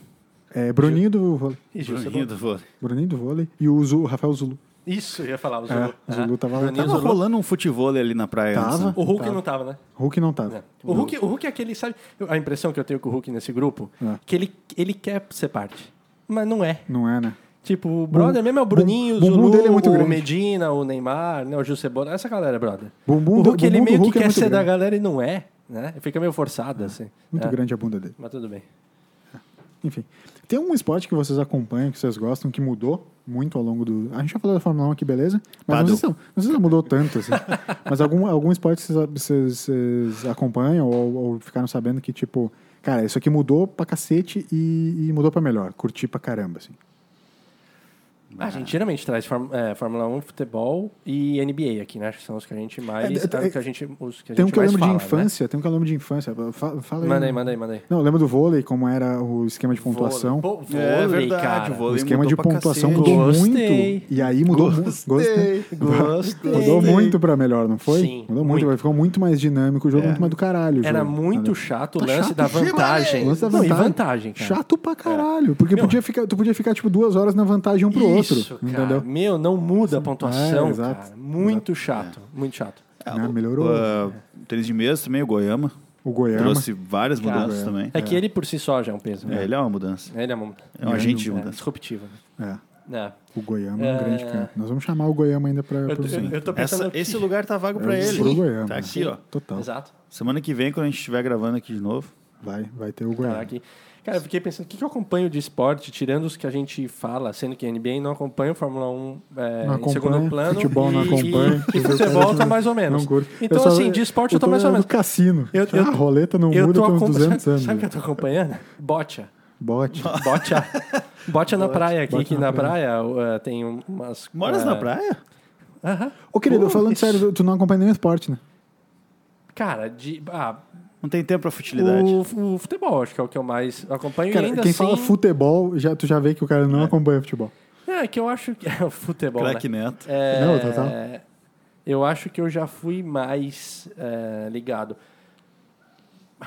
É, Bruninho do vôlei. E Bruninho do vôlei. Bruninho do vôlei e o Zulu, Rafael Zulu. Isso, eu ia falar, o É, Zulu. o Zulu tava. Bruninho Tava Zulu. rolando um futebol ali na praia. antes, Tava. né? O Hulk Tava. não tava, né? Hulk não tava. É. O Hulk, o Hulk é aquele, sabe? A impressão que eu tenho com o Hulk nesse grupo, É. que ele, ele quer ser parte. Mas não é. Não é, né? Tipo, o brother mesmo é o Bruninho, o bumbum Zulu, dele é muito o grande. Medina, o Neymar, né, o Gil Cebola. Essa galera, brother. Bumbum o do- Hulk, ele do meio Hulk que é quer ser da grande. galera e não é, né? Fica meio forçado, assim. Muito É, grande a bunda dele. Mas tudo bem. Enfim. Tem um esporte que vocês acompanham, que vocês gostam, que mudou muito ao longo do. A gente já falou da Fórmula 1 aqui, beleza? Mas não sei, se, não sei se mudou tanto, assim. Mas algum, algum esporte que vocês, vocês- vocês acompanham ou, ou ficaram sabendo que, tipo, cara, isso aqui mudou pra cacete e, e mudou pra melhor. Curti pra caramba, assim. A gente geralmente traz é, Fórmula 1, futebol e NBA aqui, né? Acho que são os que a gente mais. É, é, é, que a gente, os que a Tem um gente que eu lembro fala, de né? infância, tem um que eu lembro de infância. Fa- Fala aí. Manda aí, manda aí, manda aí. Não, eu lembro do vôlei, como era o esquema de pontuação. Pô, vôlei, É verdade, cara. o vôlei O esquema mudou de pontuação cacete. mudou Gostei. muito. E aí mudou muito. Gostei. Gostei. Mudou muito pra melhor, não foi? Sim, Mudou muito, muito. ficou muito mais dinâmico, o jogo É. muito mais do caralho. Era jogo, muito chato o Tá lance chato da vantagem. O lance da Não, e vantagem. Chato pra caralho, porque podia ficar, tu podia ficar tipo duas horas na vantagem um pro Isso, cara. entendeu? Meu, não muda a pontuação, É, exato, cara. Muito chato, muito chato. Né, melhorou. Ah, tênis de mesa também, o Goiama. O Goiama. Trouxe várias mudanças também. É que ele por si só já é um peso. É, né? ele é uma mudança. Ele é um, É um agente de é, mudança. disruptivo. né? É, É. o Goiama é um É. grande cara. Nós vamos chamar o Goiama ainda que- esse lugar tá vago pra É, ele. pro Goiama. Tá aqui, ó. Total. Exato. Semana que vem, quando a gente estiver gravando aqui de novo. Vai, vai ter o Tá Goiama. aqui. Cara, eu fiquei pensando, o que que eu acompanho de esporte, tirando os que a gente fala, sendo que NBA não acompanha, Fórmula 1 é, Não em segundo plano. futebol não e, acompanha. E, e futebol tá mais ou menos. Então, Eu só- assim, de esporte eu tô mais ou no menos. cassino. Eu- eu- a roleta não Eu muda tô tem uns acompan- 200 sabe, anos. sabe o que eu tô acompanhando? Bocha. Bote. Bocha. Bocha na praia aqui, Bote que na na praia, uh, tem um- umas... Moras uh, na praia? Aham. Ô, querido, Pô, falando isso. sério, tu não acompanha nenhum esporte, né? Cara, de... Ah, Não tem tempo pra futilidade. o, o futebol, acho que é o que eu mais acompanho. Cara, ainda quem assim... fala futebol, já, tu já vê que o cara não acompanha futebol. É, que eu acho que... É o futebol, né? Craque Neto. É, Não, total. Eu acho que eu já fui mais é, ligado.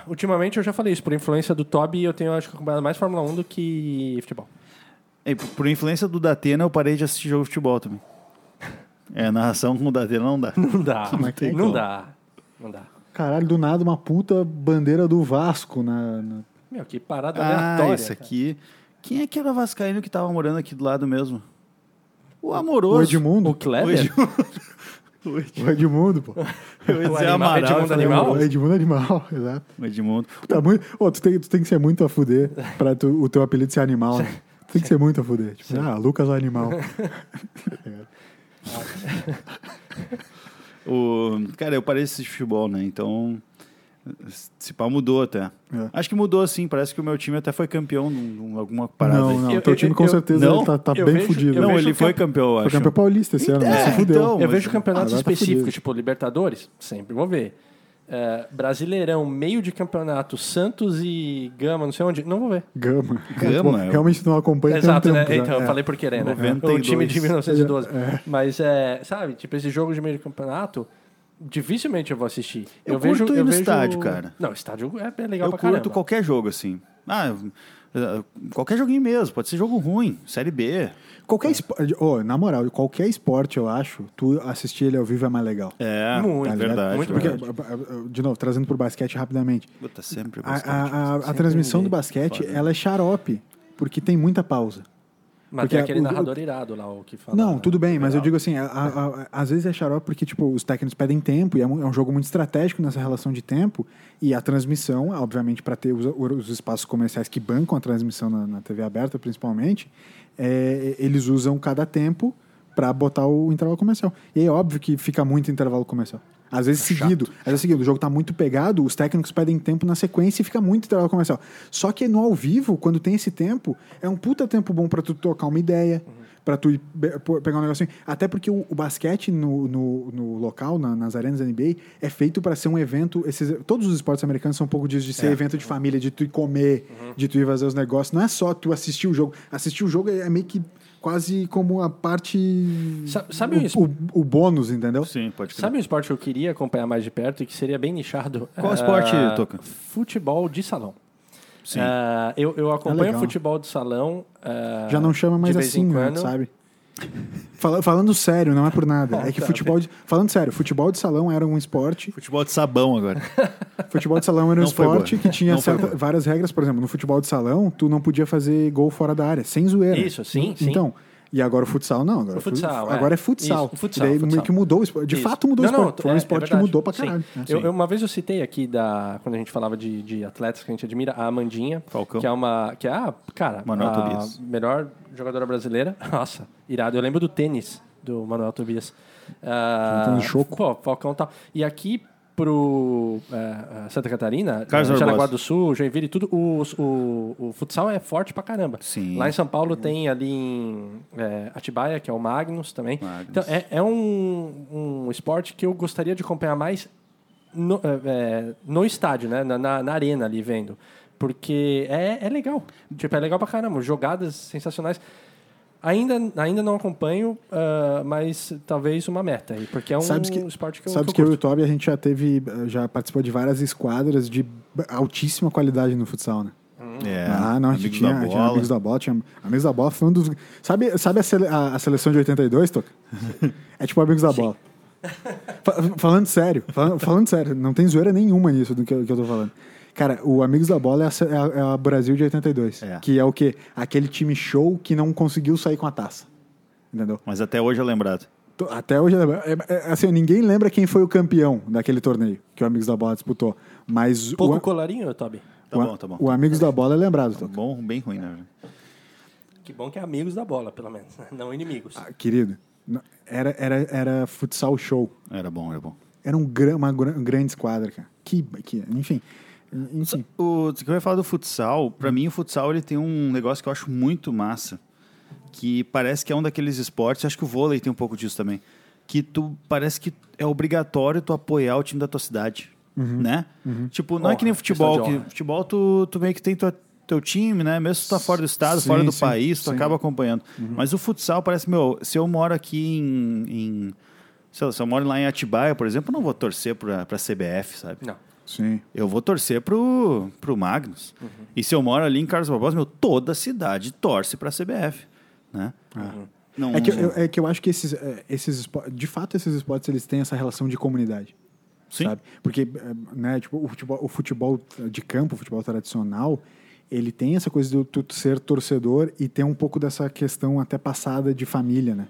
Ultimamente eu já falei isso, por influência do Toby, eu tenho acho que acompanhado mais Fórmula 1 do que futebol. E por, por influência do Datena, eu parei de assistir jogo de futebol também. É, narração com o Datena não dá. Não dá. Não como. dá. Não dá. Caralho, do nada uma puta bandeira do Vasco na. na- Meu, que parada Ah, aleatória. esse cara. aqui. Quem é que era vascaíno que tava morando aqui do lado mesmo? O O amoroso. Edmundo. O Kleber? O Edmundo. O Edmundo, pô. Eu ia O dizer animal- Amaral, Edmundo falei animal? O Edmundo Animal, exato. O Edmundo. Tá muito... Ô, tu, tem, tu tem que ser muito a fuder pra tu- o teu apelido ser animal, né? Tu tem que ser muito a fuder. Tipo, ah, Lucas o Animal. O... Cara, eu parei de assistir futebol, né? Então. Esse pau mudou até. É. Acho que mudou sim. Parece que o meu time até foi campeão em alguma parada não, não. Eu- teu eu- time com eu- certeza não, tá, tá eu bem vejo- fudido. eu Não, ele foi campe- campeão, eu Foi acho. campeão paulista esse ano, mas É, se fudeu. então. Eu mas- vejo campeonatos tá específicos, tipo Libertadores, sempre vou ver. É, Brasileirão, meio de campeonato, Santos e Gama, não sei onde, não vou ver. Gama. Gama, é Realmente não um Exato, né? tempo. Então, eu É. falei por querer, né? 92. O time de 1912. É. Mas, é, sabe, tipo, esse jogo de meio de campeonato, dificilmente eu vou assistir. Eu curto ir no estádio, cara. Não, estádio é bem legal Eu pra curto caramba. qualquer jogo, assim. Ah, qualquer joguinho mesmo. Pode ser jogo ruim, Série B. Qualquer esporte, oh, na moral, qualquer esporte, eu acho, tu assistir ele ao vivo é mais legal. É, Muito, é tá verdade. muito Porque, verdade. de novo, trazendo pro basquete rapidamente. Puta, sempre A, basquete. a, a- a transmissão do basquete, Foda. ela é xarope, porque tem muita pausa. Mas Porque tem aquele o- o- narrador irado lá, o que fala. Não, tudo bem, mas eu digo assim, a- a- a- às vezes é xarope porque, tipo, os técnicos pedem tempo e é um, é um jogo muito estratégico nessa relação de tempo e a transmissão, obviamente, para ter os, os espaços comerciais que bancam a transmissão na, na TV aberta, principalmente, é, eles usam cada tempo para botar o intervalo comercial. E é óbvio que fica muito intervalo comercial. Às vezes seguido, às vezes seguido, o jogo tá muito pegado, os técnicos pedem tempo na sequência e fica muito intervalo comercial. Só que no ao vivo, quando tem esse tempo, é um puta tempo bom para tu tocar uma ideia, pra tu ir pegar um negocinho. Até porque o, o basquete no, no, no local, na- nas arenas da NBA, é feito para ser um evento. Esses, todos os esportes americanos são um pouco disso, de ser É. evento de família, de tu ir comer, de tu ir fazer os negócios. Não é só tu assistir o jogo. Assistir o jogo é meio que quase como a parte. Sa- sabe um o, o, o bônus, entendeu? Sim, pode crer. Sabe um esporte que eu queria acompanhar mais de perto e que seria bem nichado? Qual Ah, esporte, Toca? Futebol de salão. Sim. Ah, eu, eu acompanho legal. futebol de salão. ah, Já não chama mais de vez assim, em né, quando. sabe? Fala- falando sério, não é por nada. É que Tá futebol. De, falando sério, futebol de salão era um esporte. Futebol de sabão agora. Futebol de salão era um Não foi esporte boa. que tinha Não foi certa- boa. várias regras. Por exemplo, no futebol de salão, tu não podia fazer gol fora da área, sem zoeira. Isso, sim, sim. Então, e agora o futsal não. Agora, O futsal, fu- é. agora é futsal. Isso, o futsal, E daí futsal. meio que mudou o esporte. De Isso. fato mudou Não, o não, esporte. Foi um é- é esporte que verdade. mudou pra Sim. caralho. né? Eu, Sim. eu- uma vez eu citei aqui da quando a gente falava de, de atletas que a gente admira, a Amandinha, Falcão. que é uma que é a cara, Manuel a Tobias. melhor jogadora brasileira. Nossa, irado. Eu lembro do tênis do Manuel Tobias. Ah. Pô, Falcão tal. E aqui pro é, Santa Catarina, Carlos eh, Jaraguá do Sul, Joinville e tudo, o, o, o futsal é forte pra caramba. Sim. Lá em São Paulo tem ali em é, Atibaia, que é o Magnus também. Magnus. Então, é, é um, um esporte que eu gostaria de acompanhar mais no, é, é, no estádio, né? Na, na, na arena ali, vendo. Porque é, é legal. Tipo, é legal pra caramba. Jogadas sensacionais. Ainda, ainda não acompanho, ah, mas talvez uma meta aí. Porque é um Sabes que- esporte que eu, Sabes que que eu e o. Toby, a gente já teve, já participou de várias esquadras de altíssima qualidade no futsal, né? É, ah, não, a gente amigos tinha, da tinha bola. amigos da bola, tinha amigos da bola, foi um dos. Sabe, sabe a, sele- a- a seleção de 82, Toca? É tipo amigos da bola. Fa- falando sério, falando, falando sério, não tem zoeira nenhuma nisso do que, que eu tô falando. Cara, o Amigos da Bola é a, é a- é a Brasil de 82. É. Que é o quê? Aquele time show que não conseguiu sair com a taça. Entendeu? Mas até hoje é lembrado. Até hoje, é, é- assim, ninguém lembra quem foi o campeão daquele torneio que o Amigos da Bola disputou. Mas Pouco o, colarinho, Toby? Tá o, bom, tá bom. o Amigos da Bola é lembrado. Tá bom, bem ruim, né? Que bom que é amigos da bola, pelo menos. Não inimigos. Ah, querido, era, era, era futsal show. Era bom, era bom. Era um, uma gra- grande esquadra, cara. Que, que, enfim. Enfim. O que eu ia falar do futsal, pra mim o futsal ele tem um negócio que eu acho muito massa, que parece que é um daqueles esportes, acho que o vôlei tem um pouco disso também, que tu parece que é obrigatório tu apoiar o time da tua cidade, né? Tipo, não é que nem futebol, que futebol tu, tu meio que tem tua, teu time, né? Mesmo se tu tá fora do estado, Sim, fora do sim, país, tu sim. acaba acompanhando. Mas o futsal parece, meu, se eu moro aqui em, em sei lá, se eu moro lá em Atibaia, por exemplo, eu não vou torcer pra, pra CBF, sabe? Não. Sim. Eu vou torcer pro, pro Magnus. Uhum. E se eu moro ali em Carlos Barbosa, meu, toda a cidade torce pra CBF. Né? Não, É que, eu, é que eu acho que esses, é, esses de fato, esses esportes eles têm essa relação de comunidade. Sim. Sabe? Porque é, né, tipo, o, futebol, o futebol de campo, o futebol tradicional, ele tem essa coisa de tu ser torcedor e tem um pouco dessa questão até passada de família, né?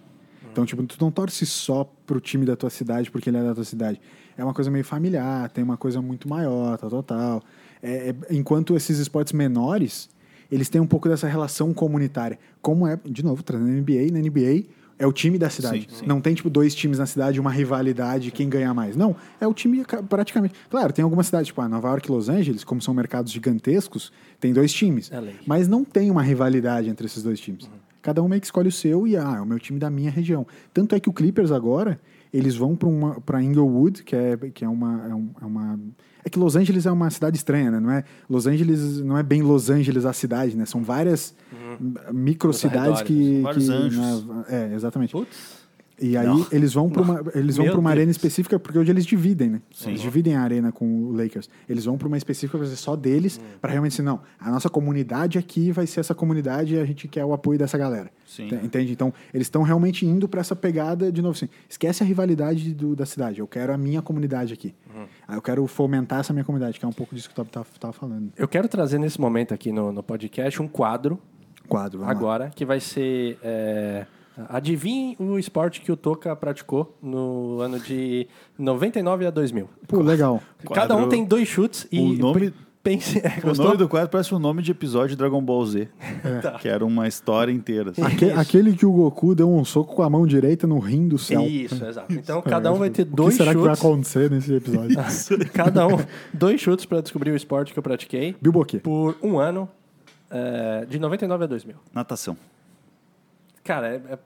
Então, tipo, tu não torce só pro time da tua cidade porque ele é da tua cidade. É uma coisa meio familiar, tem uma coisa muito maior, tal, tal, tal. É, é- enquanto esses esportes menores, eles têm um pouco dessa relação comunitária. Como é, de novo, trazendo NBA, na NBA é o time da cidade. Sim, sim. Não tem, tipo, dois times na cidade, uma rivalidade, quem ganha mais. Não, é o time ca- praticamente. Claro, tem algumas cidades, tipo, a Nova York e Los Angeles, como são mercados gigantescos, tem dois times. É. Mas não tem uma rivalidade entre esses dois times. Cada um meio que escolhe o seu e, ah, é o meu time da minha região. Tanto é que o Clippers agora, eles vão para Inglewood, que é, que é uma, é, um- é uma... É que Los Angeles é uma cidade estranha, né? Não é, Los Angeles não é bem Los Angeles a cidade, né? São várias microcidades Os que... vários que, anjos. né, É, exatamente. Putz. E aí Não. eles vão para uma, eles vão para uma arena específica, porque hoje eles dividem, né? Sim. Eles dividem a arena com o Lakers. Eles vão para uma específica para ser só deles, Hum. para realmente dizer, não, a nossa comunidade aqui vai ser essa comunidade e a gente quer o apoio dessa galera. Sim. Ent- Entende? Então, eles estão realmente indo para essa pegada, de novo assim, esquece a rivalidade do- da cidade, eu quero a minha comunidade aqui. Uhum. Ah, Eu quero fomentar essa minha comunidade, que é um pouco disso que eu estava falando. Eu quero trazer nesse momento aqui no, no podcast um quadro Quadro, vamos lá. agora, que vai ser. É, adivinhe o esporte que o Toca praticou no ano de 99 a 2000. Pô, legal. Cada um tem dois chutes e. O nome- Pense, é, O gostou? nome do quadro parece o nome de episódio de Dragon Ball Z. Tá. Que era uma história inteira. assim. Aque- aquele que o Goku deu um soco com a mão direita no rim do céu. Isso, exato. Então cada um vai ter O que dois será que vai chutes. acontecer nesse episódio? Cada um, dois chutes para descobrir o esporte que eu pratiquei Bilboquê. por um ano, é, de 99 a 2000. Natação. Cara, é- é-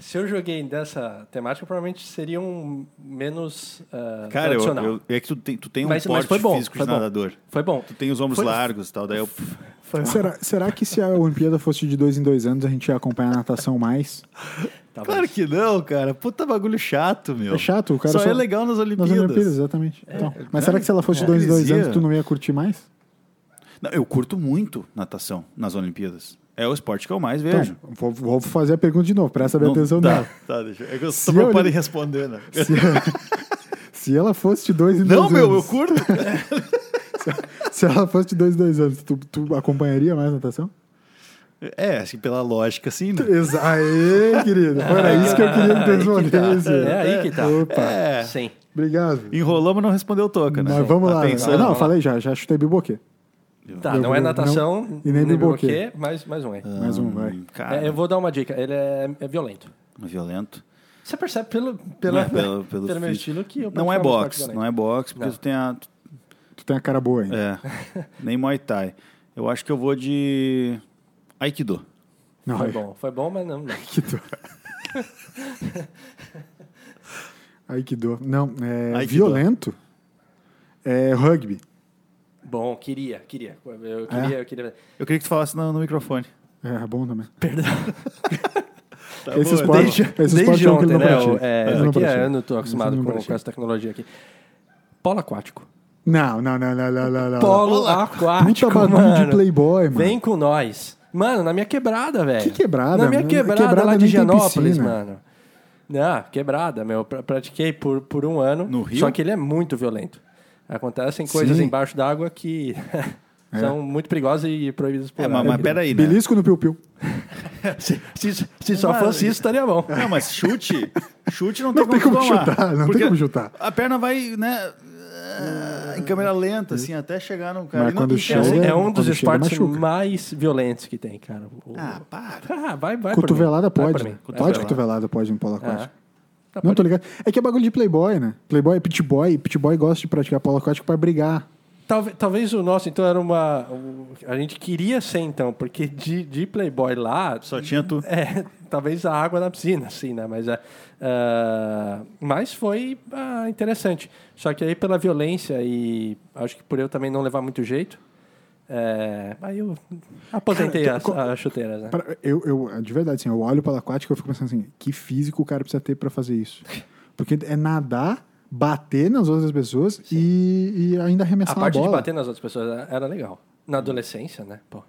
se eu joguei dessa temática, provavelmente seria um menos é, Cara, eu, eu- é que tu tem, tu tem um Mas- mas porte foi bom, físico foi de bom. nadador. Foi bom. Tu tem os ombros Foi- largos e tal. Daí eu, Foi Será, será que se a Olimpíada fosse de dois em dois anos, a gente ia acompanhar a natação mais? Talvez. Claro que não, cara. Puta bagulho chato, meu. É chato, o cara só, só- é legal nas Nas Olimpíadas. Olimpíadas, exatamente. Então, mas é, será que se ela fosse de dois em dois anos, tu não ia curtir mais? Não, eu curto muito natação nas Olimpíadas. É o esporte que eu mais vejo. Então, vou, vou fazer a pergunta de novo, presta bem Não- atenção tá, nela. tá, deixa. É que eu Se eu preocupado em responder, né? Se, se ela fosse de dois em Não, dois meu, eu anos. curto. Se ela fosse de dois em dois anos, tu, tu acompanharia mais natação? É, assim, pela lógica, sim, né? Aê, querido. Era isso que eu queria que que tá. respondesse. É aí que tá. Opa. É. Sim. Obrigado. Enrolamos não respondeu toca, né? Mas vamos Tá lá. pensando? não, eu falei já, já chutei biboquê. Tá, não é natação não- e nem biboquê, mas mais um aí. Mais um, vai. Hum, Cara, É, eu vou dar uma dica. Ele é, é violento. violento. Você percebe pelo, pela, é pelo- pelo pelo meu estilo que eu Não é boxe, não é boxe, porque Não. tu tem a. Tu tem a cara boa ainda. É, nem Muay Thai. Eu acho que eu vou de. Aikido. Não, Foi é- bom, foi bom, mas não. não. Que dor. Não, é Ai, que violento. É rugby. Bom, queria, queria. Eu queria, eu queria. Eu queria que tu falasse no, no microfone. É bom também. Perdão. Tá esse esporte, Desde, esse desde esporte é ontem, não né? pratica. o- É, não aqui é pratica. ano, tô acostumado com, com essa tecnologia aqui. Polo aquático. Não, não, não, não, não, não. não. Polo aquático, Puta mano. de playboy, mano. Vem com nós. Mano, na minha quebrada, velho. Que quebrada, Na minha quebrada, Quebrada lá de piscina. mano. Não, quebrada, meu. Pra- Pratiquei por, por um ano. No Rio? Só que ele é muito violento. Acontecem coisas Sim. embaixo d'água que são muito perigosas e proibidas por É, mas, mas peraí, né? Belisco no piu-piu. Se, se- se só Mas- fosse isso, estaria bom. Não, mas chute. Chute não tem Não tem como, tomar, chutar, não tem porque como chutar. A perna vai, né? ah, Em câmera lenta, assim, até chegar no cara. Mas E não- quando e- chega- É, um- é um quando dos chega, esportes machuca. mais violentos que tem, cara. O- Ah, para. Ah, vai, vai por Cotovelada mim. Vai pode. por mim. Vai Pode mim. cotovelada, pode no polo aquático. Tá, Não, tô ligado. É que é bagulho de playboy, né? Playboy, pit boy. Pit boy gosta de praticar polo aquático pra brigar. Talvez, talvez o nosso, então, era uma. A gente queria ser, então, porque de, de Playboy lá. Só tinha tu. É, talvez a água na piscina, assim, né? Mas, é, ah, mas foi ah, interessante. Só que aí, pela violência e acho que por eu também não levar muito jeito, é, aí eu aposentei Cara, as, chuteiras, né? Pra- Eu, eu, de verdade, assim, eu olho polo aquático e fico pensando assim, que físico o cara precisa ter pra fazer isso? Porque é nadar, bater nas outras pessoas e, e ainda A arremessar a, parte de bola. bater nas outras pessoas era- era legal. Na adolescência, né? Pô,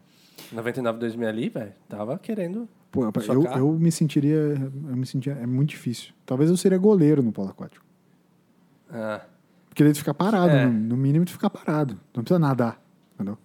99, 2000 ali, velho, tava querendo. Pô, eu, eu me sentiria, eu me sentia, é muito difícil. Talvez eu seria goleiro no polo aquático. ah, Porque tu fica parado, É. no, no mínimo tu fica parado. Não precisa nadar, entendeu?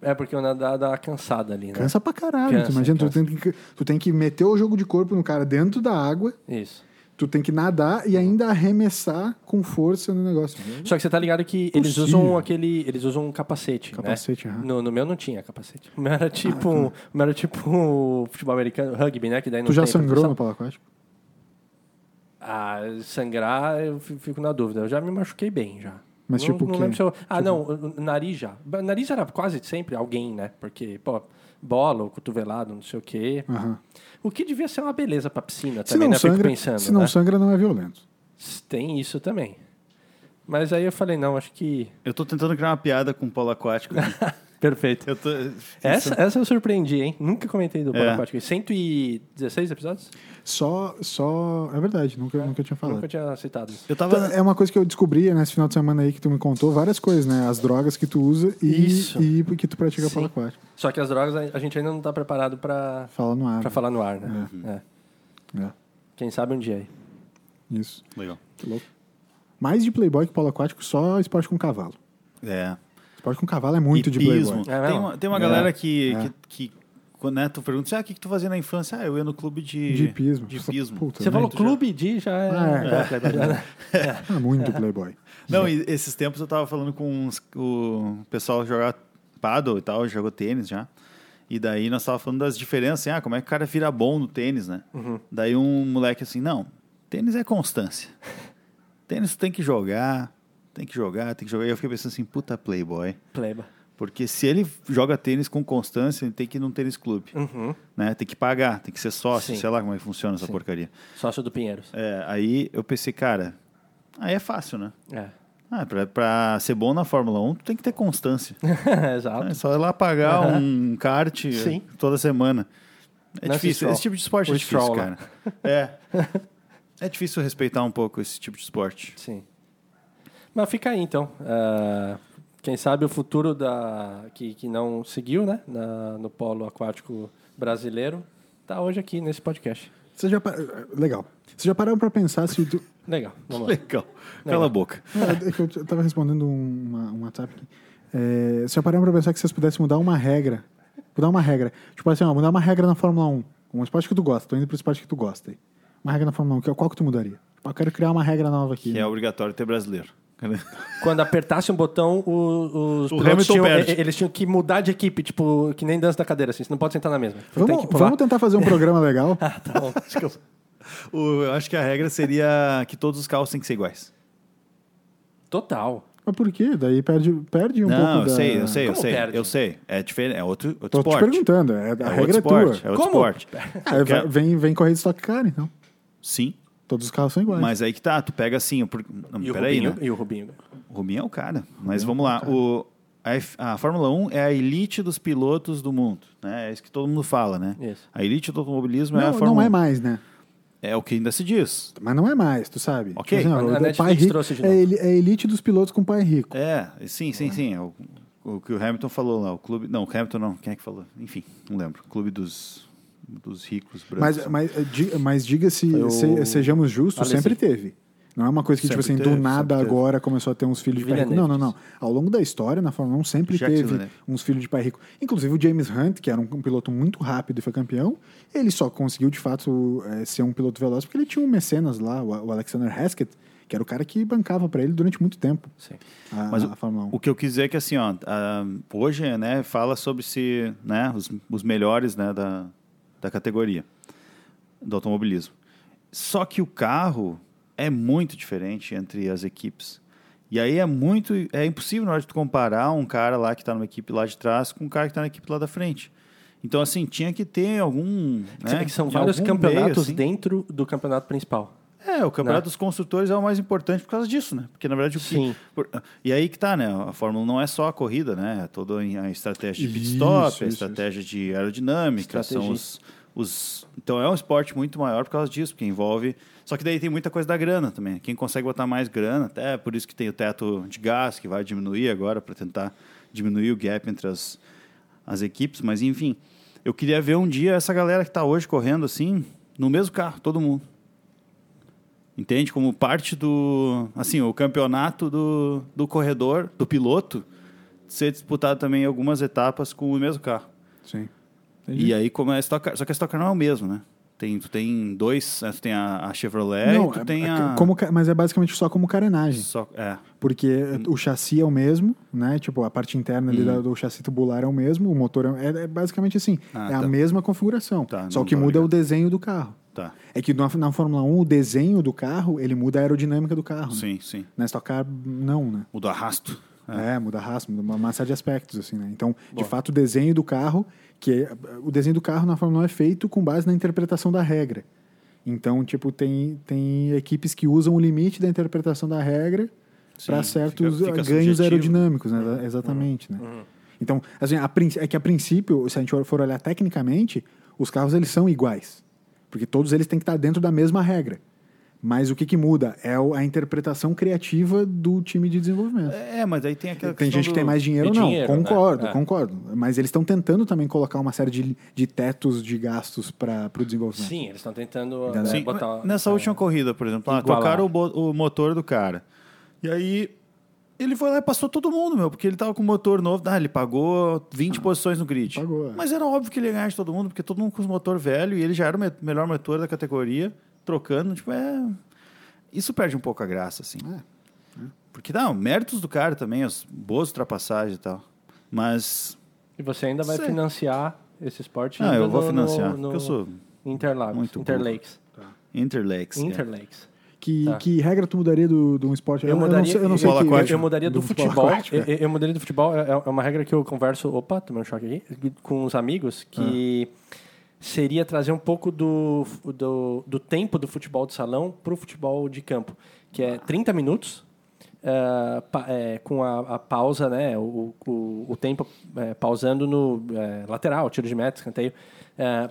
É porque o nadar dá uma cansada ali, né? Cansa pra caralho. Cansa, tu imagina, tu tem, que, tu tem que meter o jogo de corpo no cara dentro da água, Isso. tu tem que nadar e ainda arremessar com força no negócio. Só que você tá ligado que eles Possível. usam aquele. Eles usam um capacete. Capacete, né? no, no meu não tinha capacete. O meu era tipo. o meu era tipo futebol americano, rugby, né? Que daí não Tu já sangrou no polo aquático? Ah, sangrar, eu fi- fico na dúvida. Eu já me machuquei bem já. Mas não, tipo o não lembro se eu... Ah, não, o- o nariz já. Nariz era quase sempre alguém, né? Porque, pô, bola, ou cotovelado, não sei o quê. Aham. O que devia ser uma beleza pra piscina Se também, não né? Fico sangra, pensando. se não né? sangra, não é violento. Tem isso também. Mas aí eu falei, não, acho que. Eu tô tentando criar uma piada com polo aquático. Perfeito. Eu tô. Essa, essa eu surpreendi, hein? Nunca comentei do Polo É. Aquático. 116 episódios? Só, só... É verdade, nunca, nunca tinha falado. Nunca tinha citado. Eu tava. É uma coisa que eu descobri nesse final de semana aí que tu me contou, várias coisas, né? As drogas que tu usa e, Isso. e que tu pratica Sim. polo aquático. Só que as drogas a gente ainda não tá preparado pra, Fala no ar. pra falar no ar, né? É. É, Quem sabe um dia aí. isso. Legal. Que louco. Mais de playboy que polo aquático, só esporte com cavalo. É. Esporte com cavalo é muito de playboy. É tem uma, tem uma É. galera que, É. que, que quando né, tu pergunta, assim, ah, o que, que tu fazia na infância? Ah, eu ia no clube de... De hipismo. De hipismo. Puta, Você né? falou tu já- clube de já é. É. Ah, muito playboy. Não, e esses tempos eu tava falando com uns- o pessoal que joga paddle e tal, jogou tênis já. E daí nós tava falando das diferenças, assim, ah, como é que o cara vira bom no tênis, né? Daí um moleque assim, não, tênis é constância. tênis tu tem que jogar, tem que jogar, tem que jogar. E eu fiquei pensando assim, puta playboy. Pleba. Porque se ele joga tênis com constância, ele tem que ir num tênis clube. Uhum. Né? Tem que pagar, tem que ser sócio, Sim. sei lá como é que funciona essa Sim. porcaria. Sócio do Pinheiros. É, aí eu pensei, cara, aí é fácil, né? É. Ah, pra, pra ser bom na Fórmula 1, tu tem que ter constância. Exato. É só ir lá pagar um kart Sim. toda semana. É Não é difícil. Esse tipo de esporte O é difícil, Stroll lá. cara. É. É difícil respeitar um pouco esse tipo de esporte. Sim. Mas fica aí, então. Ah, quem sabe o futuro da que, que não seguiu, né? Na, no polo aquático brasileiro, tá hoje aqui nesse podcast. Você já pa- Legal. Você já parou pra pensar se o... Legal, vamos lá. Legal. Cala a boca. É que eu tava respondendo um, uma- um WhatsApp aqui. É, você já parou pra pensar que vocês pudessem mudar uma regra? Mudar uma regra. Tipo assim, ó, mudar uma regra na Fórmula 1. Um esporte que tu gosta. Tô indo pro esporte que tu gosta. aí. Uma regra na Fórmula 1. que- Qual que tu mudaria? Tipo, eu quero criar uma regra nova aqui. Que é obrigatório ter brasileiro. Quando apertasse um botão, o- os O pilotos Hamilton tinham, perde. eles tinham que mudar de equipe, tipo, que nem dança da cadeira, assim. Você não pode sentar na mesma. Vamos, vamos tentar fazer um programa legal. Ah, tá bom. Desculpa. O- eu acho que a regra seria que todos os carros têm que ser iguais. Total. Mas por quê? Daí perde, perde um não, pouco eu da... sei, eu sei, eu Como sei. perde? Eu sei. É diferente, é outro, outro Tô esporte. te perguntando. É, a É regra outro é esporte, tua. é outro Como? esporte. Quer- vem, vem correr de Stock Car, então. Sim, Todos os carros são iguais. mas aí que tá, tu pega assim, por... não, E o, peraí, Rubinho, né? e o Rubinho. O Rubinho é o cara. Mas vamos lá. O, a, F- a Fórmula 1 é a elite dos pilotos do mundo. Né? É isso que todo mundo fala, né? Isso. A elite do automobilismo é a não, Fórmula não é 1. mais, né? É o que ainda se diz. Mas não é mais, tu sabe. Ok. Tipo A- a o pai rico trouxe de é, é elite dos pilotos com pai rico. É, sim, sim, sim. É o, o que o Hamilton falou lá. O clube. Não, o Hamilton não. Quem é que falou? Enfim, não lembro. O clube dos, dos ricos brancos. Mas, mas, eh, mas diga-se, se- sejamos justos, sempre teve. Não é uma coisa que, tipo Sempre assim, teve, do nada sempre teve. agora começou a ter uns filhos de pai rico. Não, não, não. Ao longo da história, na Fórmula 1, sempre teve Villeneuve. uns filhos de pai rico. Inclusive o James Hunt, que era um, um piloto muito rápido e foi campeão, ele só conseguiu, de fato, eh, ser um piloto veloz porque ele tinha um mecenas lá, o, o Alexander Haskett, que era o cara que bancava pra ele durante muito tempo Sim. a, Mas a Fórmula 1. O que eu quis dizer é que assim, ó, ah, hoje, né, fala sobre se, né, os, os melhores, né, da, da categoria do automobilismo. Só que o carro é muito diferente entre as equipes. E aí é muito, é impossível na hora de tu comparar um cara lá que está numa equipe lá de trás com um cara que está na equipe lá da frente. Então assim, tinha que ter algum, né, É que são vários campeonatos meio, assim. dentro do campeonato principal. É, o campeonato Né? dos construtores é o mais importante por causa disso, né? Porque na verdade o que, Sim. por- e aí que tá, né? A Fórmula 1 não é só a corrida, né? É toda a estratégia de pit Isso, stop, a isso, estratégia de aerodinâmica, são os, os então é um esporte muito maior por causa disso, porque envolve só que daí tem muita coisa da grana também. Quem consegue botar mais grana, até por isso que tem o teto de gás que vai diminuir agora para tentar diminuir o gap entre as, as equipes, mas enfim, eu queria ver um dia essa galera que está hoje correndo assim, no mesmo carro, todo mundo. Entende? Como parte do. Assim, o campeonato do, do corredor, do piloto, ser disputado também em algumas etapas com o mesmo carro. Sim. E aí, como é a Stock Car, só que a Stock Car não é o mesmo, né? Tem, tu tem dois, né? tu tem a, a Chevrolet Não, e tu é- tem é a. como mas é basicamente só como carenagem. Só, é. Porque o chassi é o mesmo, né? Tipo, a parte interna ali da- do chassi tubular é o mesmo, o motor é, é- é basicamente assim, Ah, é a tá. mesma configuração. Tá, só não que muda é o ligado. desenho do carro. Tá. É que na, na Fórmula 1, o desenho do carro, ele muda a aerodinâmica do carro. né? Sim, sim. Na Stock Car, não, né? O do arrasto. É, muda a raça, muda uma massa de aspectos, assim, né? Então, de fato, o desenho do carro, que é, o desenho do carro na Fórmula 1 é feito com base na interpretação da regra. Então, tipo, tem, tem equipes que usam o limite da interpretação da regra para certos fica- fica ganhos subjetivo. aerodinâmicos, né? Exatamente, né? Então, assim, a, é que a princípio, se a gente for olhar tecnicamente, os carros eles são iguais. Porque todos eles têm que estar dentro da mesma regra. Mas o que, que muda é a interpretação criativa do time de desenvolvimento. É, mas aí tem aquela Tem gente que do- tem mais dinheiro ou não. dinheiro, né? concordo, É. concordo. Mas eles estão tentando também colocar uma série de, de tetos de gastos para o desenvolvimento. Sim, eles estão tentando né, Sim, botar... nessa é, última corrida, por exemplo, ah, tocaram o, o motor do cara. E aí Ele foi lá e passou todo mundo, meu, porque ele tava com motor novo. Ah, ele pagou 20 posições no grid. pagou, é. Mas era óbvio que ele ia ganhar de todo mundo, porque todo mundo com os motor velho e ele já era o me- melhor motor da categoria, trocando. Tipo, é. Isso perde um pouco a graça, assim. Porque, não, méritos do cara também, as boas ultrapassagens e tal. Mas. E você ainda vai Sei. financiar esse esporte Ah, eu vou no- financiar. no, Porque eu sou Interlagos, muito Interlakes. Interlex. é. Interlakes. Que, Tá. que regra tu mudaria do, de um esporte? Eu mudaria, não sei, eu não sei Bola que, eu mudaria do, futebol. aquático, eu, eu mudaria do futebol. É é uma regra que eu converso. Opa, tomei um choque aqui. Com os amigos, que seria trazer um pouco do, do, do tempo do futebol de salão para o futebol de campo, que é 30 minutos. é, pa- é, com a, a pausa, né, o, o, o tempo é, pausando no é, lateral, tiro de meta, escanteio,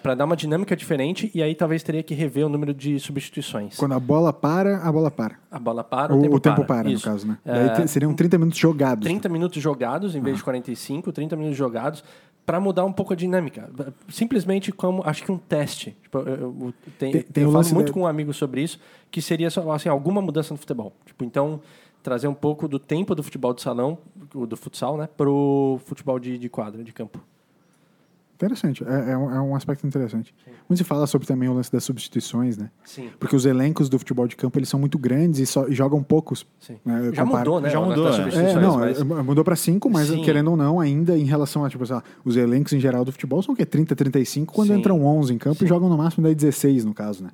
para dar uma dinâmica diferente e aí talvez teria que rever o número de substituições. Quando a bola para, a bola para. A bola para, o, O, tempo o tempo para, para, no caso, né? É, Daí seriam 30 minutos jogados. 30 minutos jogados em vez de 45, 30 minutos jogados para mudar um pouco a dinâmica. Simplesmente como, acho que um teste. Tipo, eu, eu, tem- Tem- tem eu falo muito da- com um amigo sobre isso, que seria assim, alguma mudança no futebol. Tipo, então, trazer um pouco do tempo do futebol de salão, do futsal, né, pro futebol de, de quadra, de campo. Interessante, é, é um, é um aspecto interessante. Muito se fala sobre também o lance das substituições, né? Sim. Porque os elencos do futebol de campo eles são muito grandes e, só, e jogam poucos. Sim. né? Já Compara- mudou, né? Já mudou, é. É, não, mas- é, mudou para 5, mas Sim. querendo ou não, ainda em relação a, tipo, sei lá, os elencos em geral do futebol são o quê? 30, 35, quando Sim. entram 11 em campo e jogam no máximo daí 16, no caso, né?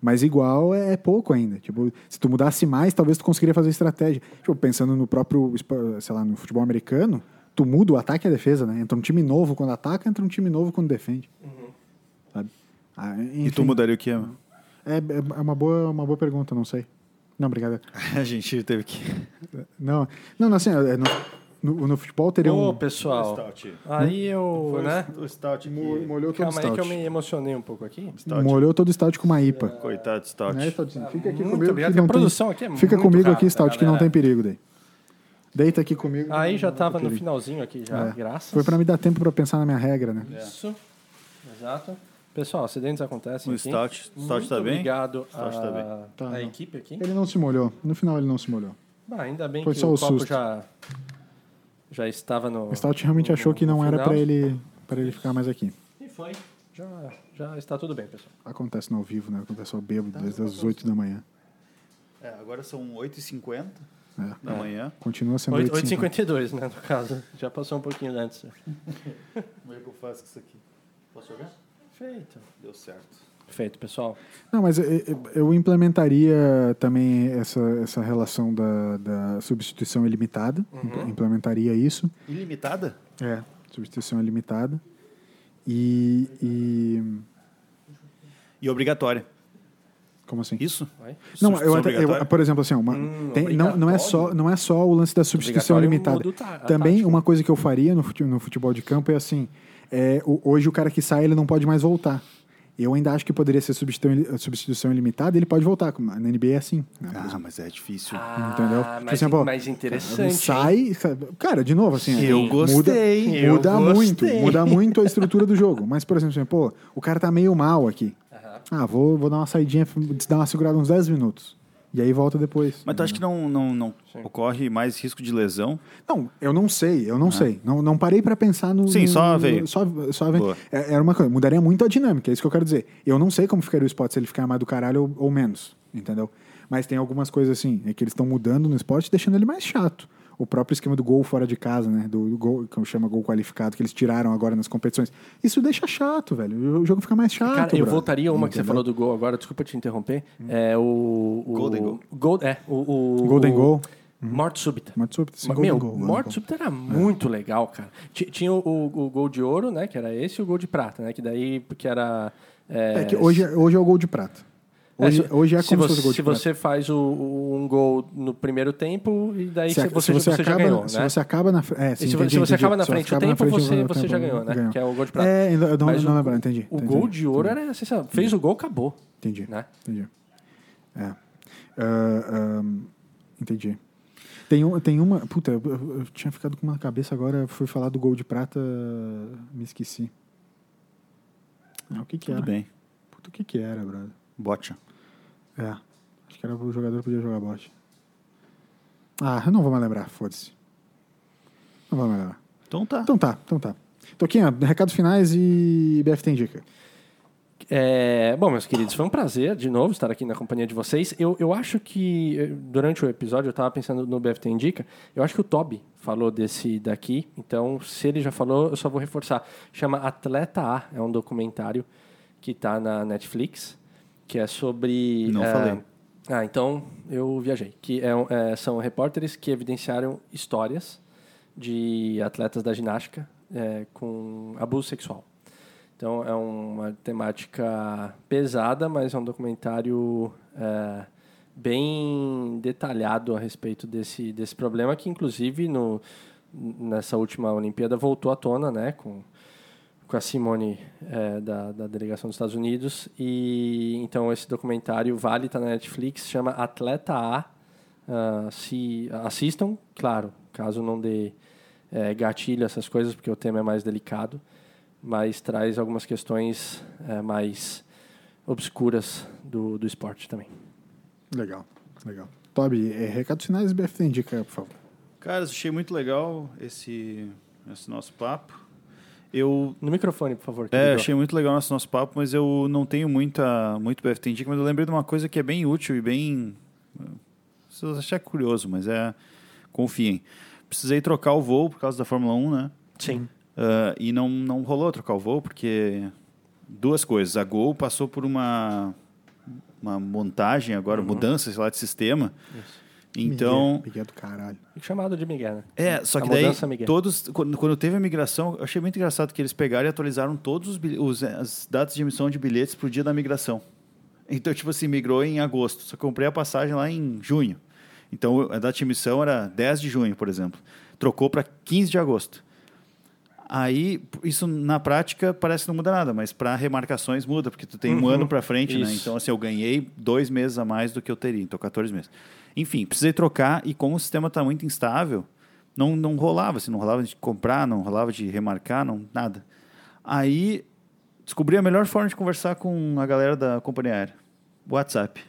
Mas igual é, é pouco ainda. Tipo, se tu mudasse mais, talvez tu conseguiria fazer estratégia. Tipo, pensando no próprio, sei lá, no futebol americano, tu muda o ataque e a defesa, né? Entra um time novo quando ataca, entra um time novo quando defende. Sabe? Ah, E tu mudaria o que? é, é uma, boa, uma boa pergunta, não sei. Não, obrigado. A gente teve que. Não, não, não, assim, é, no, no, no futebol teria Ô, um... pessoal, Stout. aí eu, né? O Stout aqui. Molhou todo Calma aí que eu stout. me emocionei um pouco aqui. Stout. Molhou todo o stout com uma IPA. Coitado do Stout. Né, Stoutzinho? Fica aqui Muito comigo. obrigado, que que a não tem- produção aqui é Fica muito comigo rápida, aqui, Stout, que não galera. tem perigo daí. Deita aqui comigo. Aí já estava no finalzinho aqui já, É. graças. Foi pra me dar tempo pra pensar na minha regra, né? Isso. Exato. Pessoal, acidentes acontecem O aqui. Stout, Stout Muito tá bem? obrigado Stout à tá bem. Tá, equipe aqui. Ele não se molhou. No final ele não se molhou. Ah, ainda bem Foi que só o o copo susto. já, já estava no... O Stout realmente no- achou que não era pra ele, pra ele ficar mais aqui. E foi. Já, já está tudo bem, pessoal. Acontece no ao vivo, né? Acontece ao bêbado Tá, desde as 8 da manhã. É, agora são 8h50 É. da manhã. Continua sendo 8 8 8h52, né, no caso. Já passou um pouquinho antes. Como é que eu faço com isso aqui? Posso jogar? Feito. Deu certo. Feito, pessoal. Não, mas eu- eu, eu implementaria também essa, essa relação da, da substituição ilimitada. Uhum. Implementaria isso. Ilimitada? É, substituição ilimitada. E, e. E obrigatória. Como assim? Isso? Vai. Não, eu, até- eu- por exemplo, assim, uma, Hum, tem- não, não, é só, não é só o lance da substituição limitada. muda Também uma coisa que eu faria no, fute- no futebol de campo é assim: é, o- hoje o cara que sai ele não pode mais voltar. Eu ainda acho que poderia ser substituição, substituição ilimitada, ele pode voltar. como Na NBA é assim. né, por Ah, exemplo. mas é difícil. Entendeu? Ah, Tipo mas, assim, pô, mas interessante. Sai, cara, de novo, assim, Eu muda- gostei. Eu Muda muito, gostei. muda muito a estrutura do jogo. Mas, por exemplo, assim, pô, o cara tá meio mal aqui. Ah, vou, vou dar uma saidinha, dar uma segurada uns 10 minutos. E aí volta depois. Mas tu acha que não, não, não ocorre mais risco de lesão? Não, eu não sei, eu não sei. Não, não parei pra pensar no. Sim, no- só veio. Só, só veio. É- Era uma coisa, mudaria muito a dinâmica, é isso que eu quero dizer. Eu não sei como ficaria o esporte se ele ficar mais do caralho ou, ou menos, entendeu? Mas tem algumas coisas assim, é que eles estão mudando no esporte, deixando ele mais chato. O próprio esquema do gol fora de casa, né? Do, do gol, que chama gol qualificado, que eles tiraram agora nas competições. Isso deixa chato, velho. O jogo fica mais chato. Cara, eu brother. voltaria uma que você Entendeu? falou do gol agora, desculpa te interromper. É o. o Golden Goal. Gol- é, o. o Golden o- Goal. Morte súbita. Morte súbita, sim, Meu, Golden morte Goal. súbita era muito legal, cara. Ti- Tinha o, o, o gol de ouro, né? Que era esse, e o gol de prata, né? Que daí, porque era. É que hoje, hoje é o gol de prata. Hoje é, hoje é se como se você, fosse o gol de se você faz o, o- um gol no primeiro tempo, e daí Se, você, se você, você, acaba, já ganhou, se né? você acaba na frente. É, sim, se, entendi, se você entendi. acaba na Se frente o acaba na tempo, frente, você, o você tempo, já ganhou, né? ganhou. Que é o gol de prata. É, eu não, não o, lembro, entendi. O entendi, gol de ouro era sensacional. Fez o gol, acabou. Entendi. Né? Entendi. É. Ah, ahm, entendi. Tem, um, tem uma. Puta, eu, eu- eu tinha ficado com uma cabeça agora, fui falar do gol de prata, me esqueci. Ah, o que que Tudo era? bem. Puta, o que que era, brother? Bocha. É. Acho que era o jogador que podia jogar bote. Ah, eu não vou mais lembrar, foda-se. Não vou mais lembrar. Então tá. Então tá, então tá. Toquinha, recados finais e BF tem dica. É, bom, meus queridos, foi um prazer de novo estar aqui na companhia de vocês. Eu, eu acho que eh, durante o episódio eu estava pensando no BFT Indica. Eu acho que o Toby falou desse daqui, então se ele já falou, eu só vou reforçar. Chama Atleta A, é um documentário que está na Netflix, que é sobre. Não é, falei. Ah, então eu viajei. Que é, é, são repórteres que evidenciaram histórias de atletas da ginástica é, com abuso sexual. Então é uma temática pesada, mas é um documentário é, bem detalhado a respeito desse, desse problema que, inclusive, no, nessa última Olimpíada voltou à tona, né, com, com a Simone é, da, da delegação dos Estados Unidos. E então esse documentário vale estar na Netflix, chama Atleta A. Ah, se assistam, claro, caso não dê é, gatilho essas coisas, porque o tema é mais delicado, mas traz algumas questões é, mais obscuras do, do esporte também. Legal, legal. Toby, é, recados finais e BF tem dica, por favor. Cara, achei muito legal esse, esse nosso papo. Eu No microfone, por favor. É, achei muito legal nosso, nosso papo, mas eu não tenho muita, muito BFT em dica, mas eu lembrei de uma coisa que é bem útil e bem. Se você achar curioso, mas é. Confiem. Precisei trocar o voo por causa da Fórmula 1, né? Sim. Ah, e não, não rolou trocar o voo, porque. Duas coisas. A Gol passou por uma, uma montagem agora, mudança, sei lá, de sistema. Então. Miguel, Miguel do caralho. Chamado de Miguel, né? É, só A que daí mudança, Miguel. todos quando, quando teve a migração, eu achei muito engraçado que eles pegaram e atualizaram todos os, os as datas de emissão de bilhetes pro dia da migração. Então, tipo assim, migrou em agosto. Só comprei a passagem lá em junho. Então, a data de emissão era 10 de junho, por exemplo. Trocou para 15 de agosto. Aí, isso na prática parece que não muda nada, mas para remarcações muda, porque tu tem um Uhum. ano para frente, né? Isso. Então, assim, eu ganhei dois meses a mais do que eu teria, então 14 meses. Enfim, precisei trocar e como o sistema está muito instável, não, não rolava, assim, não rolava de comprar, não rolava de remarcar, não, nada. Aí, descobri a melhor forma de conversar com a galera da companhia aérea. WhatsApp.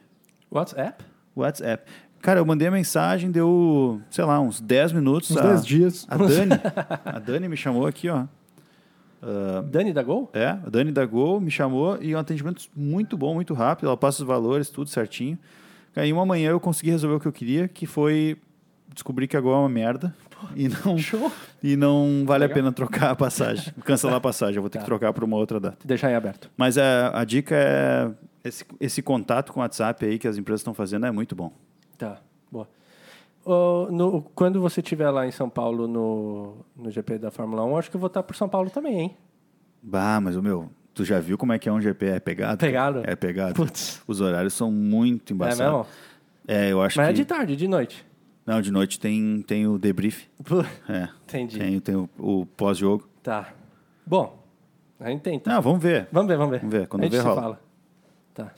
WhatsApp? WhatsApp. Cara, eu mandei a mensagem, deu, sei lá, uns 10 minutos. Uns a, 10 dias. A Dani, a Dani me chamou aqui, ó. Ah, Dani da Gol? é, a Dani da Gol me chamou e um atendimento muito bom, muito rápido. Ela passa os valores, tudo certinho. Aí uma manhã eu consegui resolver o que eu queria, que foi descobrir que a Gol é uma merda e não, Show. e não vale Legal. a pena trocar a passagem, cancelar a passagem. Eu vou ter Tá. que trocar para uma outra data. Deixar em aberto. Mas a, a dica é esse, esse contato com o WhatsApp aí que as empresas estão fazendo é muito bom. Tá, boa. No- quando você estiver lá em São Paulo no, no GP da Fórmula 1, acho que eu vou estar por São Paulo também, hein? Bah, mas o meu, tu já viu como é que é um GP? É pegado? Pegado? É pegado. Putz. Os horários são muito É embaçados. mesmo? É, eu acho Mas que... é de tarde, de noite. Não, de noite tem, tem o debrief. É. Entendi. Tem, tem o, o pós-jogo. Tá. Bom, a gente tenta. Não, vamos ver. Vamos ver, vamos ver. Vamos ver, quando a gente ver, rola. fala. Tá.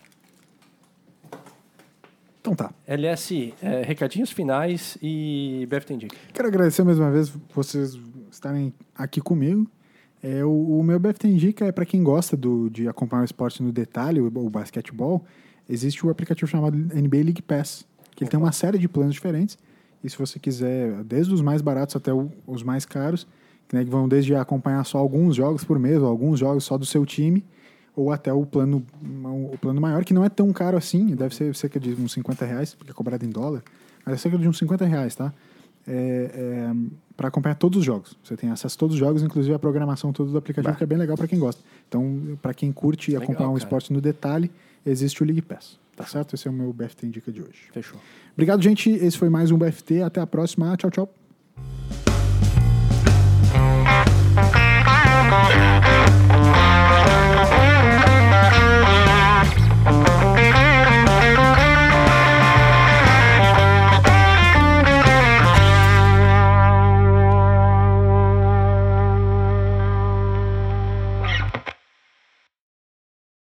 Então tá. LS, é, recadinhos finais e BF tem dica. Quero agradecer mais uma vez vocês estarem aqui comigo. É, o, o meu BFT Indica é para quem gosta do, de acompanhar o esporte no detalhe, o, o basquetebol. Existe o aplicativo chamado NBA League Pass, que ele tem uma série de planos diferentes. E se você quiser, desde os mais baratos até o- os mais caros, né, que vão desde acompanhar só alguns jogos por mês, ou alguns jogos só do seu time, ou até o plano, o plano maior, que não é tão caro assim, deve ser cerca de uns 50 reais, porque é cobrado em dólar, mas é cerca de uns 50 reais, tá? É, para acompanhar todos os jogos. Você tem acesso a todos os jogos, inclusive a programação toda do aplicativo, Bah. que é bem legal para quem gosta. Então, para quem curte acompanhar um esporte no detalhe, existe o League Pass. Tá certo? Esse é o meu BFT Indica de hoje. Fechou. Obrigado, gente. Esse foi mais um BFT. Até a próxima. Tchau, tchau.